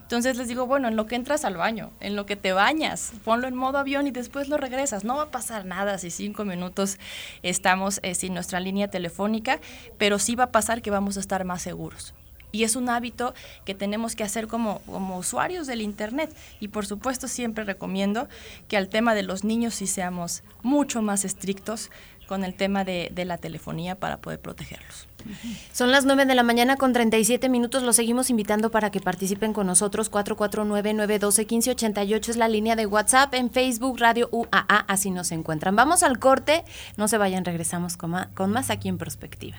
Entonces les digo, bueno, en lo que entras al baño, en lo que te bañas, ponlo en modo avión y después lo regresas. No va a pasar nada si cinco minutos estamos eh, sin nuestra línea telefónica, pero sí va a pasar que vamos a estar más seguros. Y es un hábito que tenemos que hacer como, como usuarios del Internet. Y por supuesto siempre recomiendo que al tema de los niños sí seamos mucho más estrictos con el tema de, de la telefonía para poder protegerlos. Son las 9 de la mañana con 37 minutos. Los seguimos invitando para que participen con nosotros. 449-912-1588 es la línea de WhatsApp. En Facebook, Radio UAA, así nos encuentran. Vamos al corte. No se vayan, regresamos con más, aquí en Prospectiva.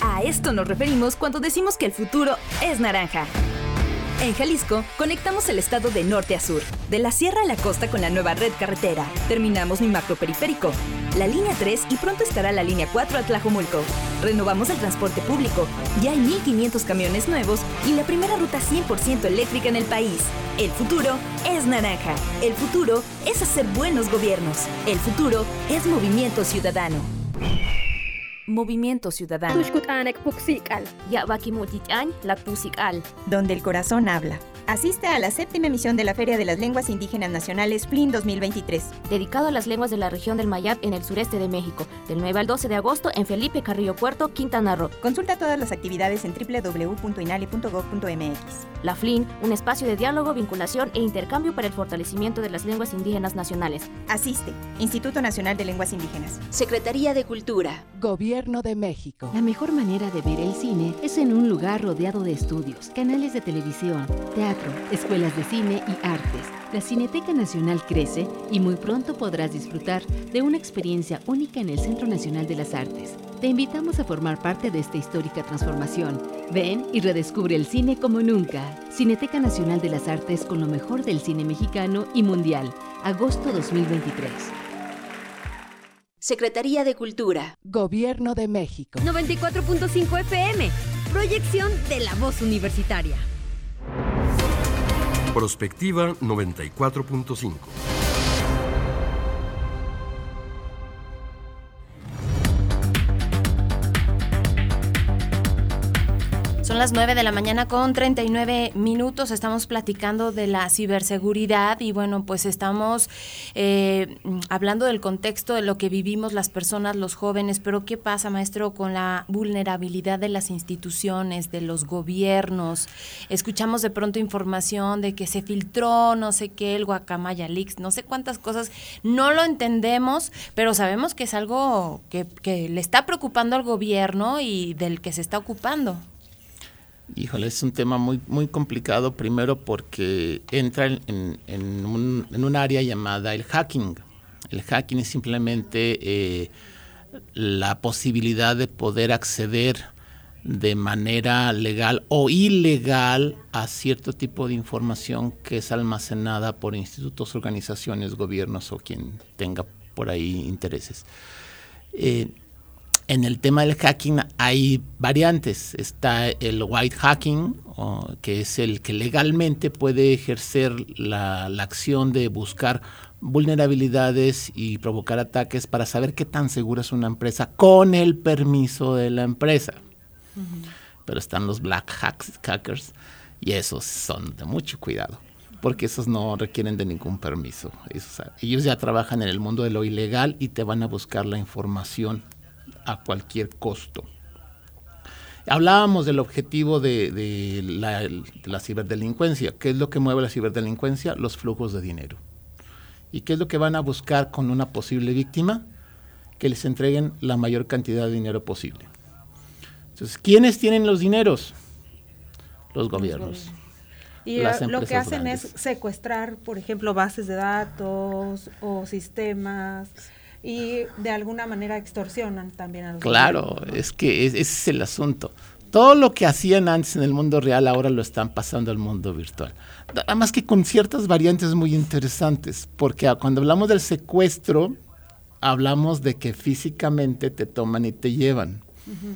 A esto nos referimos cuando decimos que el futuro es naranja. En Jalisco, conectamos el estado de norte a sur, de la sierra a la costa con la nueva red carretera. Terminamos mi macroperiférico, la línea 3 y pronto estará la línea 4 a Tlajomulco. Renovamos el transporte público, ya hay 1.500 camiones nuevos y la primera ruta 100% eléctrica en el país. El futuro es naranja. El futuro es hacer buenos gobiernos. El futuro es movimiento ciudadano. Movimiento Ciudadano. Donde el corazón habla. Asiste a la séptima emisión de la Feria de las Lenguas Indígenas Nacionales FLIN 2023. Dedicado a las lenguas de la región del Mayab en el sureste de México, del 9 al 12 de agosto en Felipe Carrillo Puerto, Quintana Roo. Consulta todas las actividades en www.inali.gov.mx. La FLIN, un espacio de diálogo, vinculación e intercambio para el fortalecimiento de las lenguas indígenas nacionales. Asiste, Instituto Nacional de Lenguas Indígenas. Secretaría de Cultura. Gobierno de México. La mejor manera de ver el cine es en un lugar rodeado de estudios, canales de televisión, teatro escuelas de cine y artes. La Cineteca Nacional crece y muy pronto podrás disfrutar de una experiencia única en el Centro Nacional de las Artes. Te invitamos a formar parte de esta histórica transformación. Ven y redescubre el cine como nunca. Cineteca Nacional de las Artes con lo mejor del cine mexicano y mundial. Agosto 2023. Secretaría de Cultura. Gobierno de México. 94.5 FM Proyección de la voz universitaria. Prospectiva 94.5. Son las 9 de la mañana con 39 minutos. Estamos platicando de la ciberseguridad y bueno, pues estamos eh, hablando del contexto de lo que vivimos las personas, los jóvenes. Pero ¿qué pasa, maestro, con la vulnerabilidad de las instituciones, de los gobiernos? Escuchamos de pronto información de que se filtró, no sé qué, el Guacamaya Leaks, no sé cuántas cosas. No lo entendemos, pero sabemos que es algo que, que le está preocupando al gobierno y del que se está ocupando. Híjole, es un tema muy, muy complicado, primero porque entra en, un, área llamada el hacking. El hacking es simplemente eh, la posibilidad de poder acceder de manera legal o ilegal a cierto tipo de información que es almacenada por institutos, organizaciones, gobiernos o quien tenga por ahí intereses. Eh, en el tema del hacking hay variantes. Está el white hacking, que es el que legalmente puede ejercer la, la, acción de buscar vulnerabilidades y provocar ataques para saber qué tan segura es una empresa con el permiso de la empresa. Uh -huh. Pero están los black hacks, hackers y esos son de mucho cuidado porque esos no requieren de ningún permiso. Esos, ellos ya trabajan en el mundo de lo ilegal y te van a buscar la información a cualquier costo. Hablábamos del objetivo de, de, la, de, la, ciberdelincuencia. ¿Qué es lo que mueve la ciberdelincuencia? Los flujos de dinero. ¿Y qué es lo que van a buscar con una posible víctima? Que les entreguen la mayor cantidad de dinero posible. Entonces, ¿quiénes tienen los dineros? Los gobiernos. Y lo que hacen grandes. es secuestrar, por ejemplo, bases de datos o sistemas y de alguna manera extorsionan también a los Claro, gobiernos, ¿no? es que ese es el asunto. Todo lo que hacían antes en el mundo real ahora lo están pasando al mundo virtual. Además que con ciertas variantes muy interesantes, porque cuando hablamos del secuestro, hablamos de que físicamente te toman y te llevan. Uh -huh.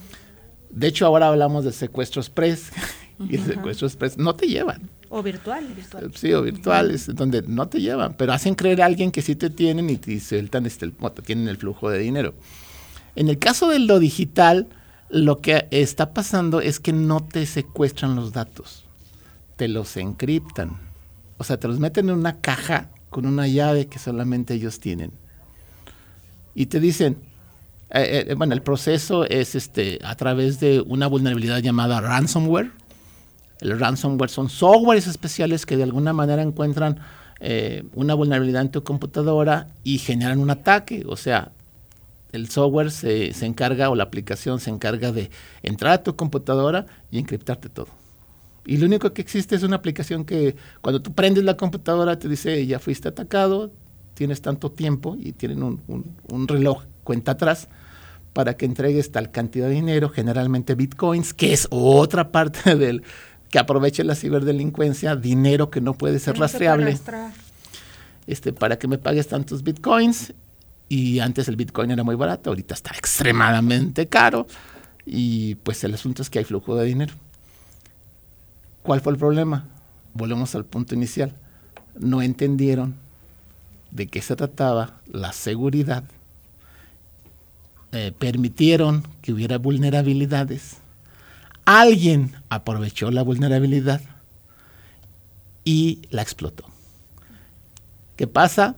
De hecho, ahora hablamos de secuestros express uh -huh. y el secuestro express no te llevan. O virtual, virtual. Sí, o virtuales, uh -huh. donde no te llevan, pero hacen creer a alguien que sí te tienen y te sueltan, este, te tienen el flujo de dinero. En el caso de lo digital, lo que está pasando es que no te secuestran los datos, te los encriptan. O sea, te los meten en una caja con una llave que solamente ellos tienen. Y te dicen, eh, eh, bueno, el proceso es este, a través de una vulnerabilidad llamada ransomware. El ransomware son softwares especiales que de alguna manera encuentran eh, una vulnerabilidad en tu computadora y generan un ataque. O sea, el software se, se, encarga o la aplicación se encarga de entrar a tu computadora y encriptarte todo. Y lo único que existe es una aplicación que cuando tú prendes la computadora te dice ya fuiste atacado, tienes tanto tiempo y tienen un, un, un reloj cuenta atrás para que entregues tal cantidad de dinero, generalmente bitcoins, que es otra parte del que aproveche la ciberdelincuencia, dinero que no puede ser no rastreable, este, para que me pagues tantos bitcoins. Y antes el bitcoin era muy barato, ahorita está extremadamente caro. Y pues el asunto es que hay flujo de dinero. ¿Cuál fue el problema? Volvemos al punto inicial. No entendieron de qué se trataba la seguridad eh, permitieron que hubiera vulnerabilidades. Alguien aprovechó la vulnerabilidad y la explotó. ¿Qué pasa?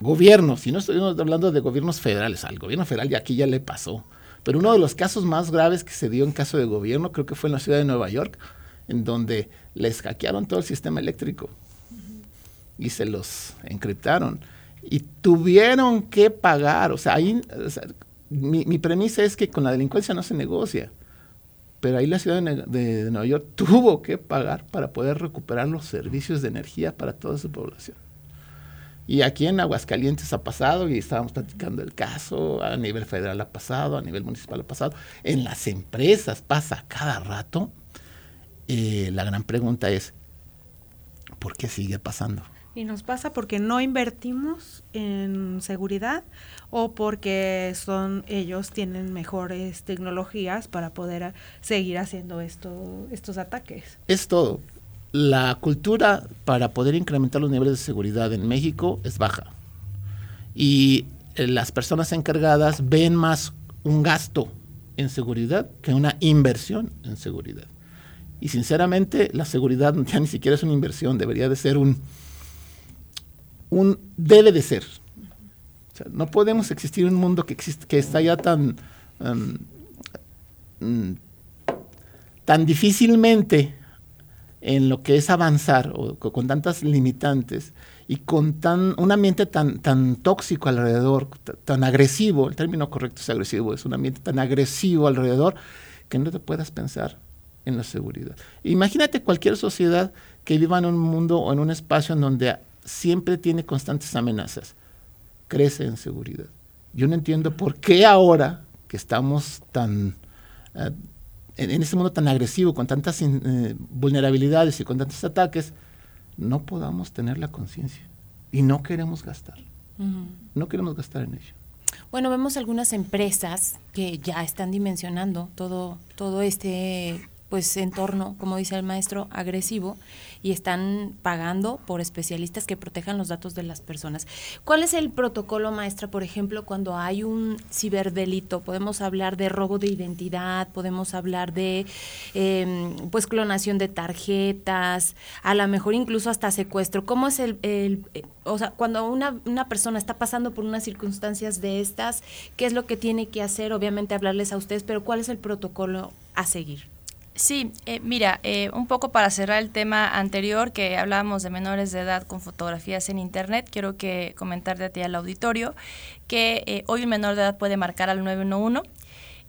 Gobiernos, si no estamos hablando de gobiernos federales, al gobierno federal ya aquí ya le pasó. Pero uno de los casos más graves que se dio en caso de gobierno, creo que fue en la ciudad de Nueva York, en donde les hackearon todo el sistema eléctrico y se los encriptaron y tuvieron que pagar. O sea, ahí, mi, premisa es que con la delincuencia no se negocia, pero ahí la ciudad de, Nueva York tuvo que pagar para poder recuperar los servicios de energía para toda su población. Y aquí en Aguascalientes ha pasado, y estábamos platicando el caso, a nivel federal ha pasado, a nivel municipal ha pasado, en las empresas pasa cada rato. Eh, la gran pregunta es, ¿por qué sigue pasando? Y nos pasa porque no invertimos en seguridad o porque son ellos tienen mejores tecnologías para poder seguir haciendo esto, estos ataques. Es todo. La cultura para poder incrementar los niveles de seguridad en México es baja. Y eh, las personas encargadas ven más un gasto en seguridad que una inversión en seguridad. Y sinceramente, la seguridad ya ni siquiera es una inversión, debería de ser un, un debe de ser. no podemos existir en un mundo que, existe, que está ya tan, um, mm, tan difícilmente en lo que es avanzar o con tantas limitantes y con tan, un ambiente tan, tan tóxico alrededor, tan agresivo, el término correcto es agresivo, es un ambiente tan agresivo alrededor que no te puedas pensar en la seguridad. Imagínate cualquier sociedad que viva en un mundo o en un espacio en donde siempre tiene constantes amenazas, crece en seguridad. Yo no entiendo por qué ahora que estamos tan eh, en, este mundo tan agresivo, con tantas eh, vulnerabilidades y con tantos ataques, no podamos tener la conciencia y no queremos gastar. No queremos gastar en ello. Bueno, vemos algunas empresas que ya están dimensionando todo, todo este pues entorno, como dice el maestro, agresivo y están pagando por especialistas que protejan los datos de las personas. ¿Cuál es el protocolo, maestra, por ejemplo, cuando hay un ciberdelito? Podemos hablar de robo de identidad, podemos hablar de em, pues clonación de tarjetas, a lo mejor incluso hasta secuestro. ¿Cómo es el, el o sea, cuando una, una persona está pasando por unas circunstancias de estas, qué es lo que tiene que hacer? Obviamente hablarles a ustedes, pero ¿cuál es el protocolo a seguir? Sí, eh, mira, eh, un poco para cerrar el tema anterior que hablábamos de menores de edad con fotografías en Internet, quiero que comentarte a ti al auditorio que eh, hoy un menor de edad puede marcar al 911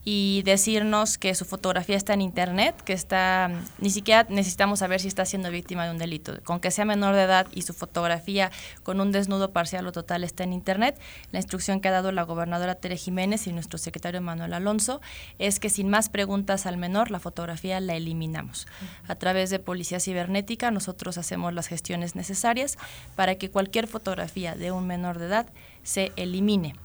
y decirnos que su fotografía está en internet, que está, ni siquiera necesitamos saber si está siendo víctima de un delito. Con que sea menor de edad y su fotografía con un desnudo parcial o total está en internet, la instrucción que ha dado la gobernadora Tere Jiménez y nuestro secretario Manuel Alonso es que sin más preguntas al menor, la fotografía la eliminamos. A través de Policía Cibernética nosotros hacemos las gestiones necesarias para que cualquier fotografía de un menor de edad se elimine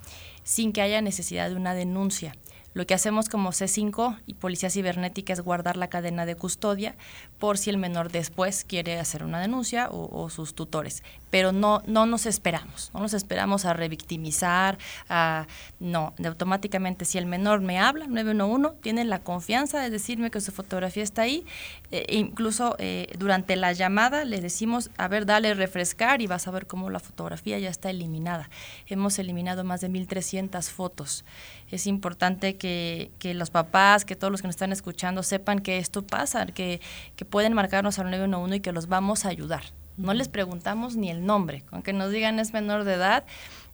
sin que haya necesidad de una denuncia. Lo que hacemos como C5 y Policía Cibernética es guardar la cadena de custodia por si el menor después quiere hacer una denuncia o, sus tutores. Pero no, no nos esperamos, no nos esperamos a revictimizar, a, no, automáticamente si el menor me habla, 911, tiene la confianza de decirme que su fotografía está ahí, e incluso eh, durante la llamada le decimos, a ver, dale refrescar y vas a ver cómo la fotografía ya está eliminada. Hemos eliminado más de 1.300 fotos es importante que, los papás, que todos los que nos están escuchando sepan que esto pasa, que, que pueden marcarnos al 911 y que los vamos a ayudar. No les preguntamos ni el nombre, con que nos digan es menor de edad,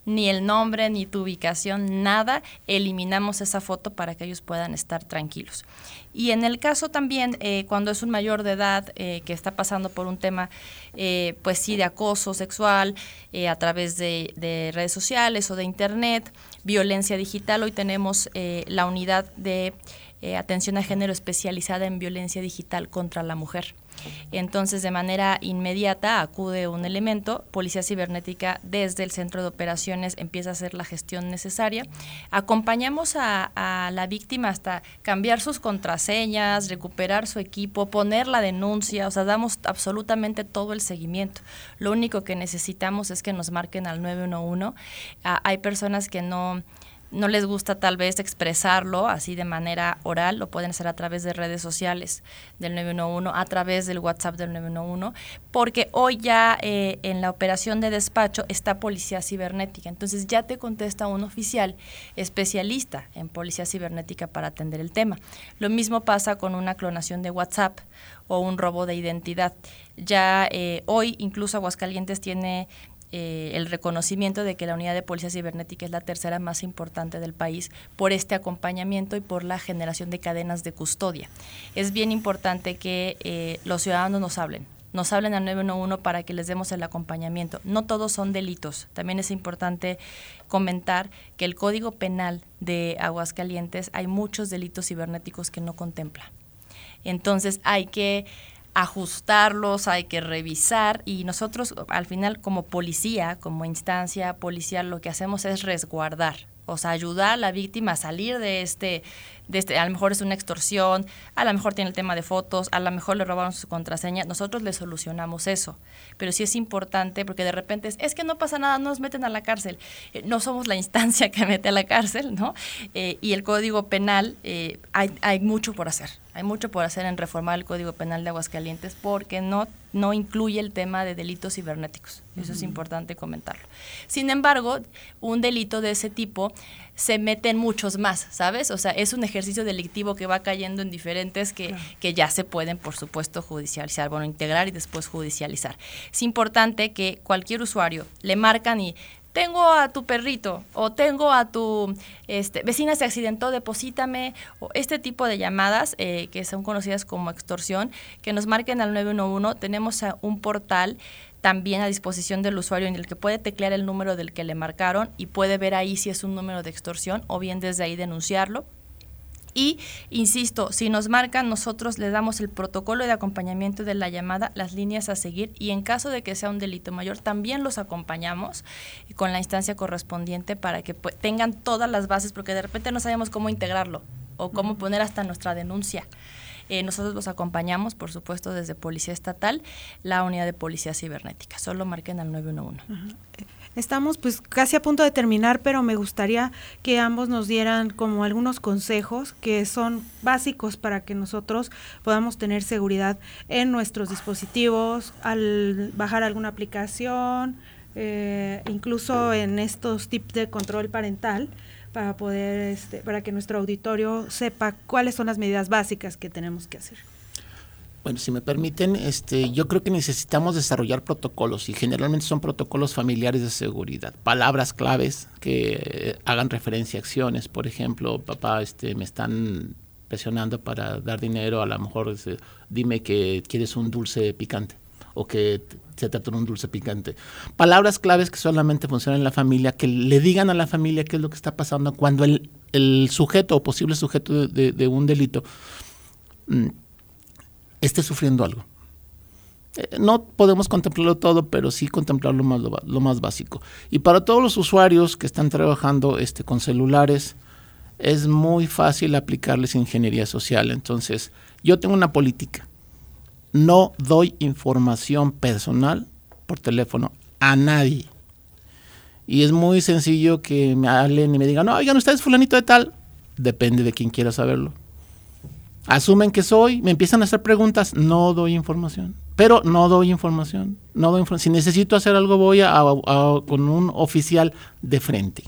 ni el nombre, ni tu ubicación, nada, eliminamos esa foto para que ellos puedan estar tranquilos. Y en el caso también, eh, cuando es un mayor de edad eh, que está pasando por un tema, eh, pues sí, de acoso sexual a través de, de, redes sociales o de internet, violencia digital, hoy tenemos la unidad de atención a género especializada en violencia digital contra la mujer. Entonces, de manera inmediata acude un elemento, Policía Cibernética desde el centro de operaciones empieza a hacer la gestión necesaria. Acompañamos a, la víctima hasta cambiar sus contraseñas, recuperar su equipo, poner la denuncia, o sea, damos absolutamente todo el seguimiento. Lo único que necesitamos es que nos marquen al 911. Ah, hay personas que no no les gusta tal vez expresarlo así de manera oral, lo pueden hacer a través de redes sociales del 911, a través del WhatsApp del 911, porque hoy ya eh, en la operación de despacho está policía cibernética, entonces ya te contesta un oficial especialista en policía cibernética para atender el tema. Lo mismo pasa con una clonación de WhatsApp o un robo de identidad. Ya eh, hoy incluso Aguascalientes tiene eh, el reconocimiento de que la unidad de policía cibernética es la tercera más importante del país por este acompañamiento y por la generación de cadenas de custodia. Es bien importante que eh, los ciudadanos nos hablen, nos hablen al 911 para que les demos el acompañamiento. No todos son delitos. También es importante comentar que el Código Penal de Aguascalientes hay muchos delitos cibernéticos que no contempla. Entonces hay que ajustarlos, hay que revisar y nosotros al final como policía, como instancia policial, lo que hacemos es resguardar, o sea, ayudar a la víctima a salir de este este, a lo mejor es una extorsión, a lo mejor tiene el tema de fotos, a lo mejor le robaron su contraseña, nosotros le solucionamos eso. Pero sí es importante porque de repente es, que no pasa nada, no nos meten a la cárcel. Eh, no somos la instancia que mete a la cárcel, ¿no? Eh, y el Código Penal, eh, hay, hay mucho por hacer. Hay mucho por hacer en reformar el Código Penal de Aguascalientes porque no, no incluye el tema de delitos cibernéticos. Eso es importante comentarlo. Sin embargo, un delito de ese tipo se meten muchos más, ¿sabes? O sea, es un ejercicio delictivo que va cayendo en diferentes que, que ya se pueden, por supuesto, judicializar, bueno, integrar y después judicializar. Es importante que cualquier usuario le marcan y tengo a tu perrito o tengo a tu este, vecina se accidentó, deposítame, o este tipo de llamadas eh, que son conocidas como extorsión, que nos marquen al 911. Tenemos un portal también a disposición del usuario en el que puede teclear el número del que le marcaron y puede ver ahí si es un número de extorsión o bien desde ahí denunciarlo. Y, insisto, si nos marcan, nosotros le damos el protocolo de acompañamiento de la llamada, las líneas a seguir y en caso de que sea un delito mayor, también los acompañamos con la instancia correspondiente para que tengan todas las bases, porque de repente no sabemos cómo integrarlo o cómo poner hasta nuestra denuncia. Eh, nosotros los acompañamos, por supuesto, desde Policía Estatal, la unidad de Policía Cibernética. Solo marquen al 911. Estamos pues casi a punto de terminar, pero me gustaría que ambos nos dieran como algunos consejos que son básicos para que nosotros podamos tener seguridad en nuestros dispositivos, al bajar alguna aplicación, eh, incluso en estos tips de control parental para poder, este, para que nuestro auditorio sepa cuáles son las medidas básicas que tenemos que hacer. Bueno, si me permiten, este, yo creo que necesitamos desarrollar protocolos y generalmente son protocolos familiares de seguridad, palabras claves que hagan referencia a acciones. Por ejemplo, papá, este, me están presionando para dar dinero, a lo mejor este, dime que quieres un dulce picante o que se trata de un dulce picante. Palabras claves que solamente funcionan en la familia, que le digan a la familia qué es lo que está pasando cuando el, sujeto o posible sujeto de, un delito mm, esté sufriendo algo. Eh, no podemos contemplarlo todo, pero sí contemplar lo más, básico. Y para todos los usuarios que están trabajando este, con celulares, es muy fácil aplicarles ingeniería social. Entonces, yo tengo una política no doy información personal por teléfono a nadie. Y es muy sencillo que me hablen y me digan, no, oigan, ustedes fulanito de tal. Depende de quien quiera saberlo. Asumen que soy, me empiezan a hacer preguntas, no doy información. Pero no doy información. No doy Si necesito hacer algo, voy a, con un oficial de frente.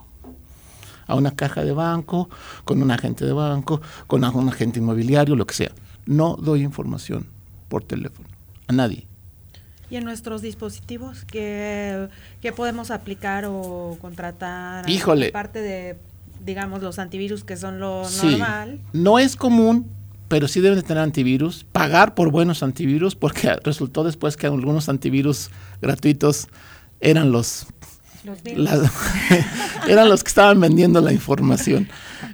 A una caja de banco, con un agente de banco, con un agente inmobiliario, lo que sea. No doy información por teléfono, a nadie. ¿Y en nuestros dispositivos qué, podemos aplicar o contratar? Híjole. Aparte de, digamos, los antivirus que son lo normal. No es común, pero sí deben de tener antivirus. Pagar por buenos antivirus, porque resultó después que algunos antivirus gratuitos eran los eran los que estaban vendiendo la información.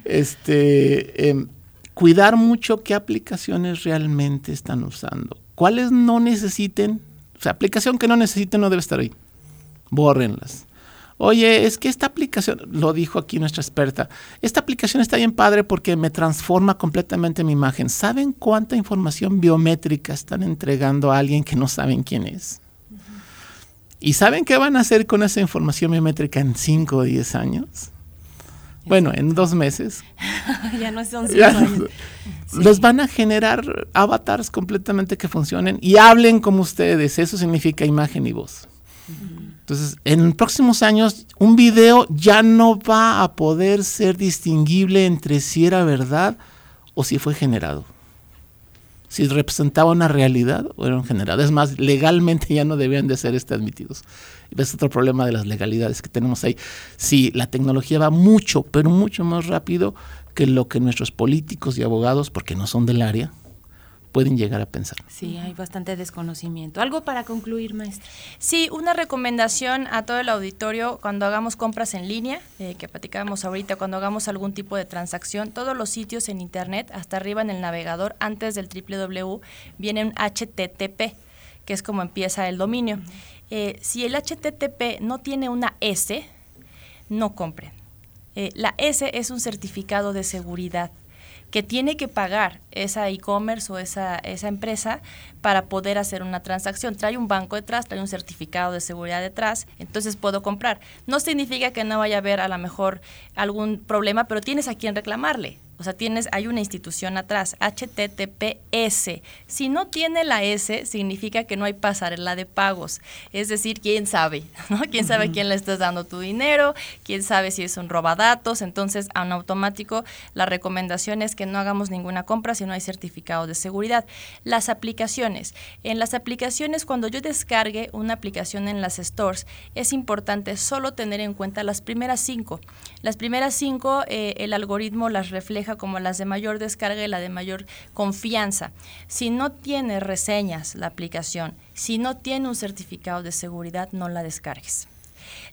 Este, em, cuidar mucho qué aplicaciones realmente están usando. ¿Cuáles no necesiten? O sea, aplicación que no necesiten no debe estar ahí. Bórrenlas. Oye, es que esta aplicación, lo dijo aquí nuestra experta, esta aplicación está bien padre porque me transforma completamente mi imagen. ¿Saben cuánta información biométrica están entregando a alguien que no saben quién es? ¿Y saben qué van a hacer con esa información biométrica en 5 o 10 años? Bueno, en dos meses. ya no son cinco años. Los van a generar avatars completamente que funcionen y hablen como ustedes. Eso significa imagen y voz. Entonces, en próximos años, un video ya no va a poder ser distinguible entre si era verdad o si fue generado. Si representaba una realidad o era un generado. Es más, legalmente ya no debían de ser este admitidos. Es otro problema de las legalidades que tenemos ahí. Sí, la tecnología va mucho, pero mucho más rápido que lo que nuestros políticos y abogados, porque no son del área, pueden llegar a pensar. Sí, hay bastante desconocimiento. ¿Algo para concluir, maestra? Sí, una recomendación a todo el auditorio cuando hagamos compras en línea, eh, que platicábamos ahorita, cuando hagamos algún tipo de transacción, todos los sitios en Internet, hasta arriba en el navegador, antes del www, viene un HTTP, que es como empieza el dominio. Eh, si el HTTP no tiene una S, no compren. Eh, la S es un certificado de seguridad que tiene que pagar esa e-commerce o esa, esa empresa para poder hacer una transacción. Trae un banco detrás, trae un certificado de seguridad detrás, entonces puedo comprar. No significa que no vaya a haber a lo mejor algún problema, pero tienes a quien reclamarle. O sea, tienes, hay una institución atrás, HTTPS. Si no tiene la S, significa que no hay pasarela de pagos. Es decir, quién sabe, ¿no? Quién sabe quién le estás dando tu dinero, quién sabe si es un robadatos. Entonces, en automático, la recomendación es que no hagamos ninguna compra si no hay certificado de seguridad. Las aplicaciones. En las aplicaciones, cuando yo descargue una aplicación en las stores, es importante solo tener en cuenta las primeras cinco. Las primeras cinco, eh, el algoritmo las refleja como las de mayor descarga y la de mayor confianza. Si no tiene reseñas la aplicación, si no tiene un certificado de seguridad, no la descargues.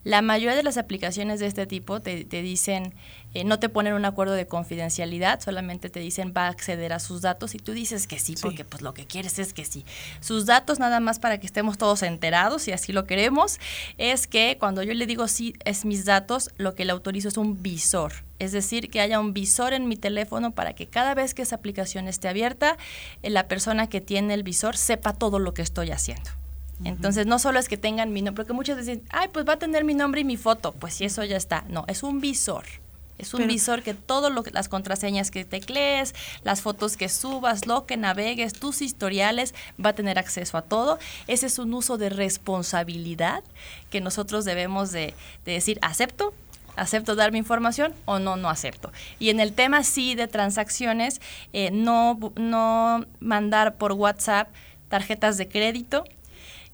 La mayoría de las aplicaciones de este tipo te, dicen, eh, no te ponen un acuerdo de confidencialidad, solamente te dicen va a acceder a sus datos y tú dices que sí, porque pues lo que quieres es que sí. Sus datos, nada más para que estemos todos enterados y así lo queremos, es que cuando yo le digo sí es mis datos, lo que le autorizo es un visor. Es decir, que haya un visor en mi teléfono para que cada vez que esa aplicación esté abierta, eh, la persona que tiene el visor sepa todo lo que estoy haciendo. Entonces, no solo es que tengan mi nombre, porque muchos dicen, ay, pues va a tener mi nombre y mi foto. Pues sí, eso ya está. No, es un visor. Es un visor que todas las contraseñas que teclees, las fotos que subas, lo que navegues, tus historiales, va a tener acceso a todo. Ese es un uso de responsabilidad que nosotros debemos de, decir, acepto, acepto dar mi información o no, no acepto. Y en el tema sí de transacciones, eh, no, no mandar por WhatsApp tarjetas de crédito,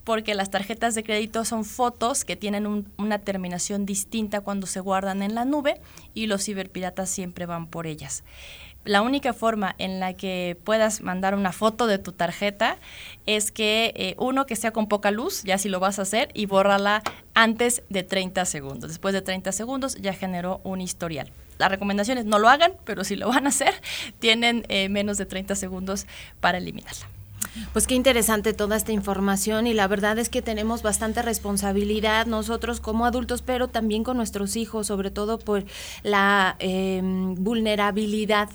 porque las tarjetas de crédito son fotos que tienen una terminación distinta cuando se guardan en la nube y los ciberpiratas siempre van por ellas. La única forma en la que puedas mandar una foto de tu tarjeta es que eh, uno que sea con poca luz, ya si lo vas a hacer, y bórrala antes de 30 segundos. Después de 30 segundos ya generó un historial. La recomendación es no lo hagan, pero si lo van a hacer, tienen eh, menos de 30 segundos para eliminarla. Pues qué interesante toda esta información y la verdad es que tenemos bastante responsabilidad nosotros como adultos, pero también con nuestros hijos, sobre todo por la em, vulnerabilidad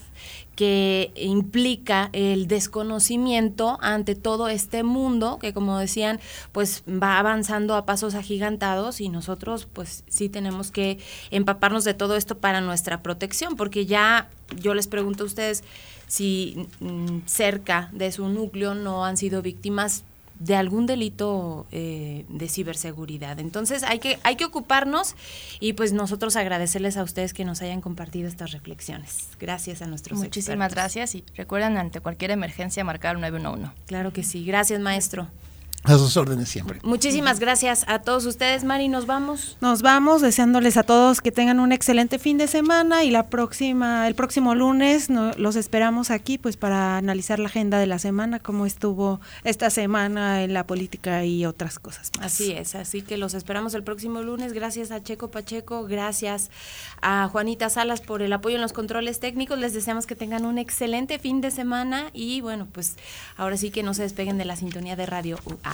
que implica el desconocimiento ante todo este mundo que como decían pues va avanzando a pasos agigantados y nosotros pues sí tenemos que empaparnos de todo esto para nuestra protección porque ya yo les pregunto a ustedes si mm, cerca de su núcleo no han sido víctimas de algún delito eh, de ciberseguridad. Entonces hay que, hay que ocuparnos y pues nosotros agradecerles a ustedes que nos hayan compartido estas reflexiones. Gracias a nuestros Muchísimas gracias y recuerden ante cualquier emergencia marcar 911. Claro que sí. Gracias, maestro. A sus órdenes siempre. Muchísimas gracias a todos ustedes, Mari. Nos vamos. Nos vamos deseándoles a todos que tengan un excelente fin de semana y la próxima, el próximo lunes los esperamos aquí, pues para analizar la agenda de la semana, cómo estuvo esta semana en la política y otras cosas. Así es, así que los esperamos el próximo lunes. Gracias a Checo Pacheco, gracias a Juanita Salas por el apoyo en los controles técnicos. Les deseamos que tengan un excelente fin de semana y bueno, pues ahora sí que no se despeguen de la sintonía de radio UA.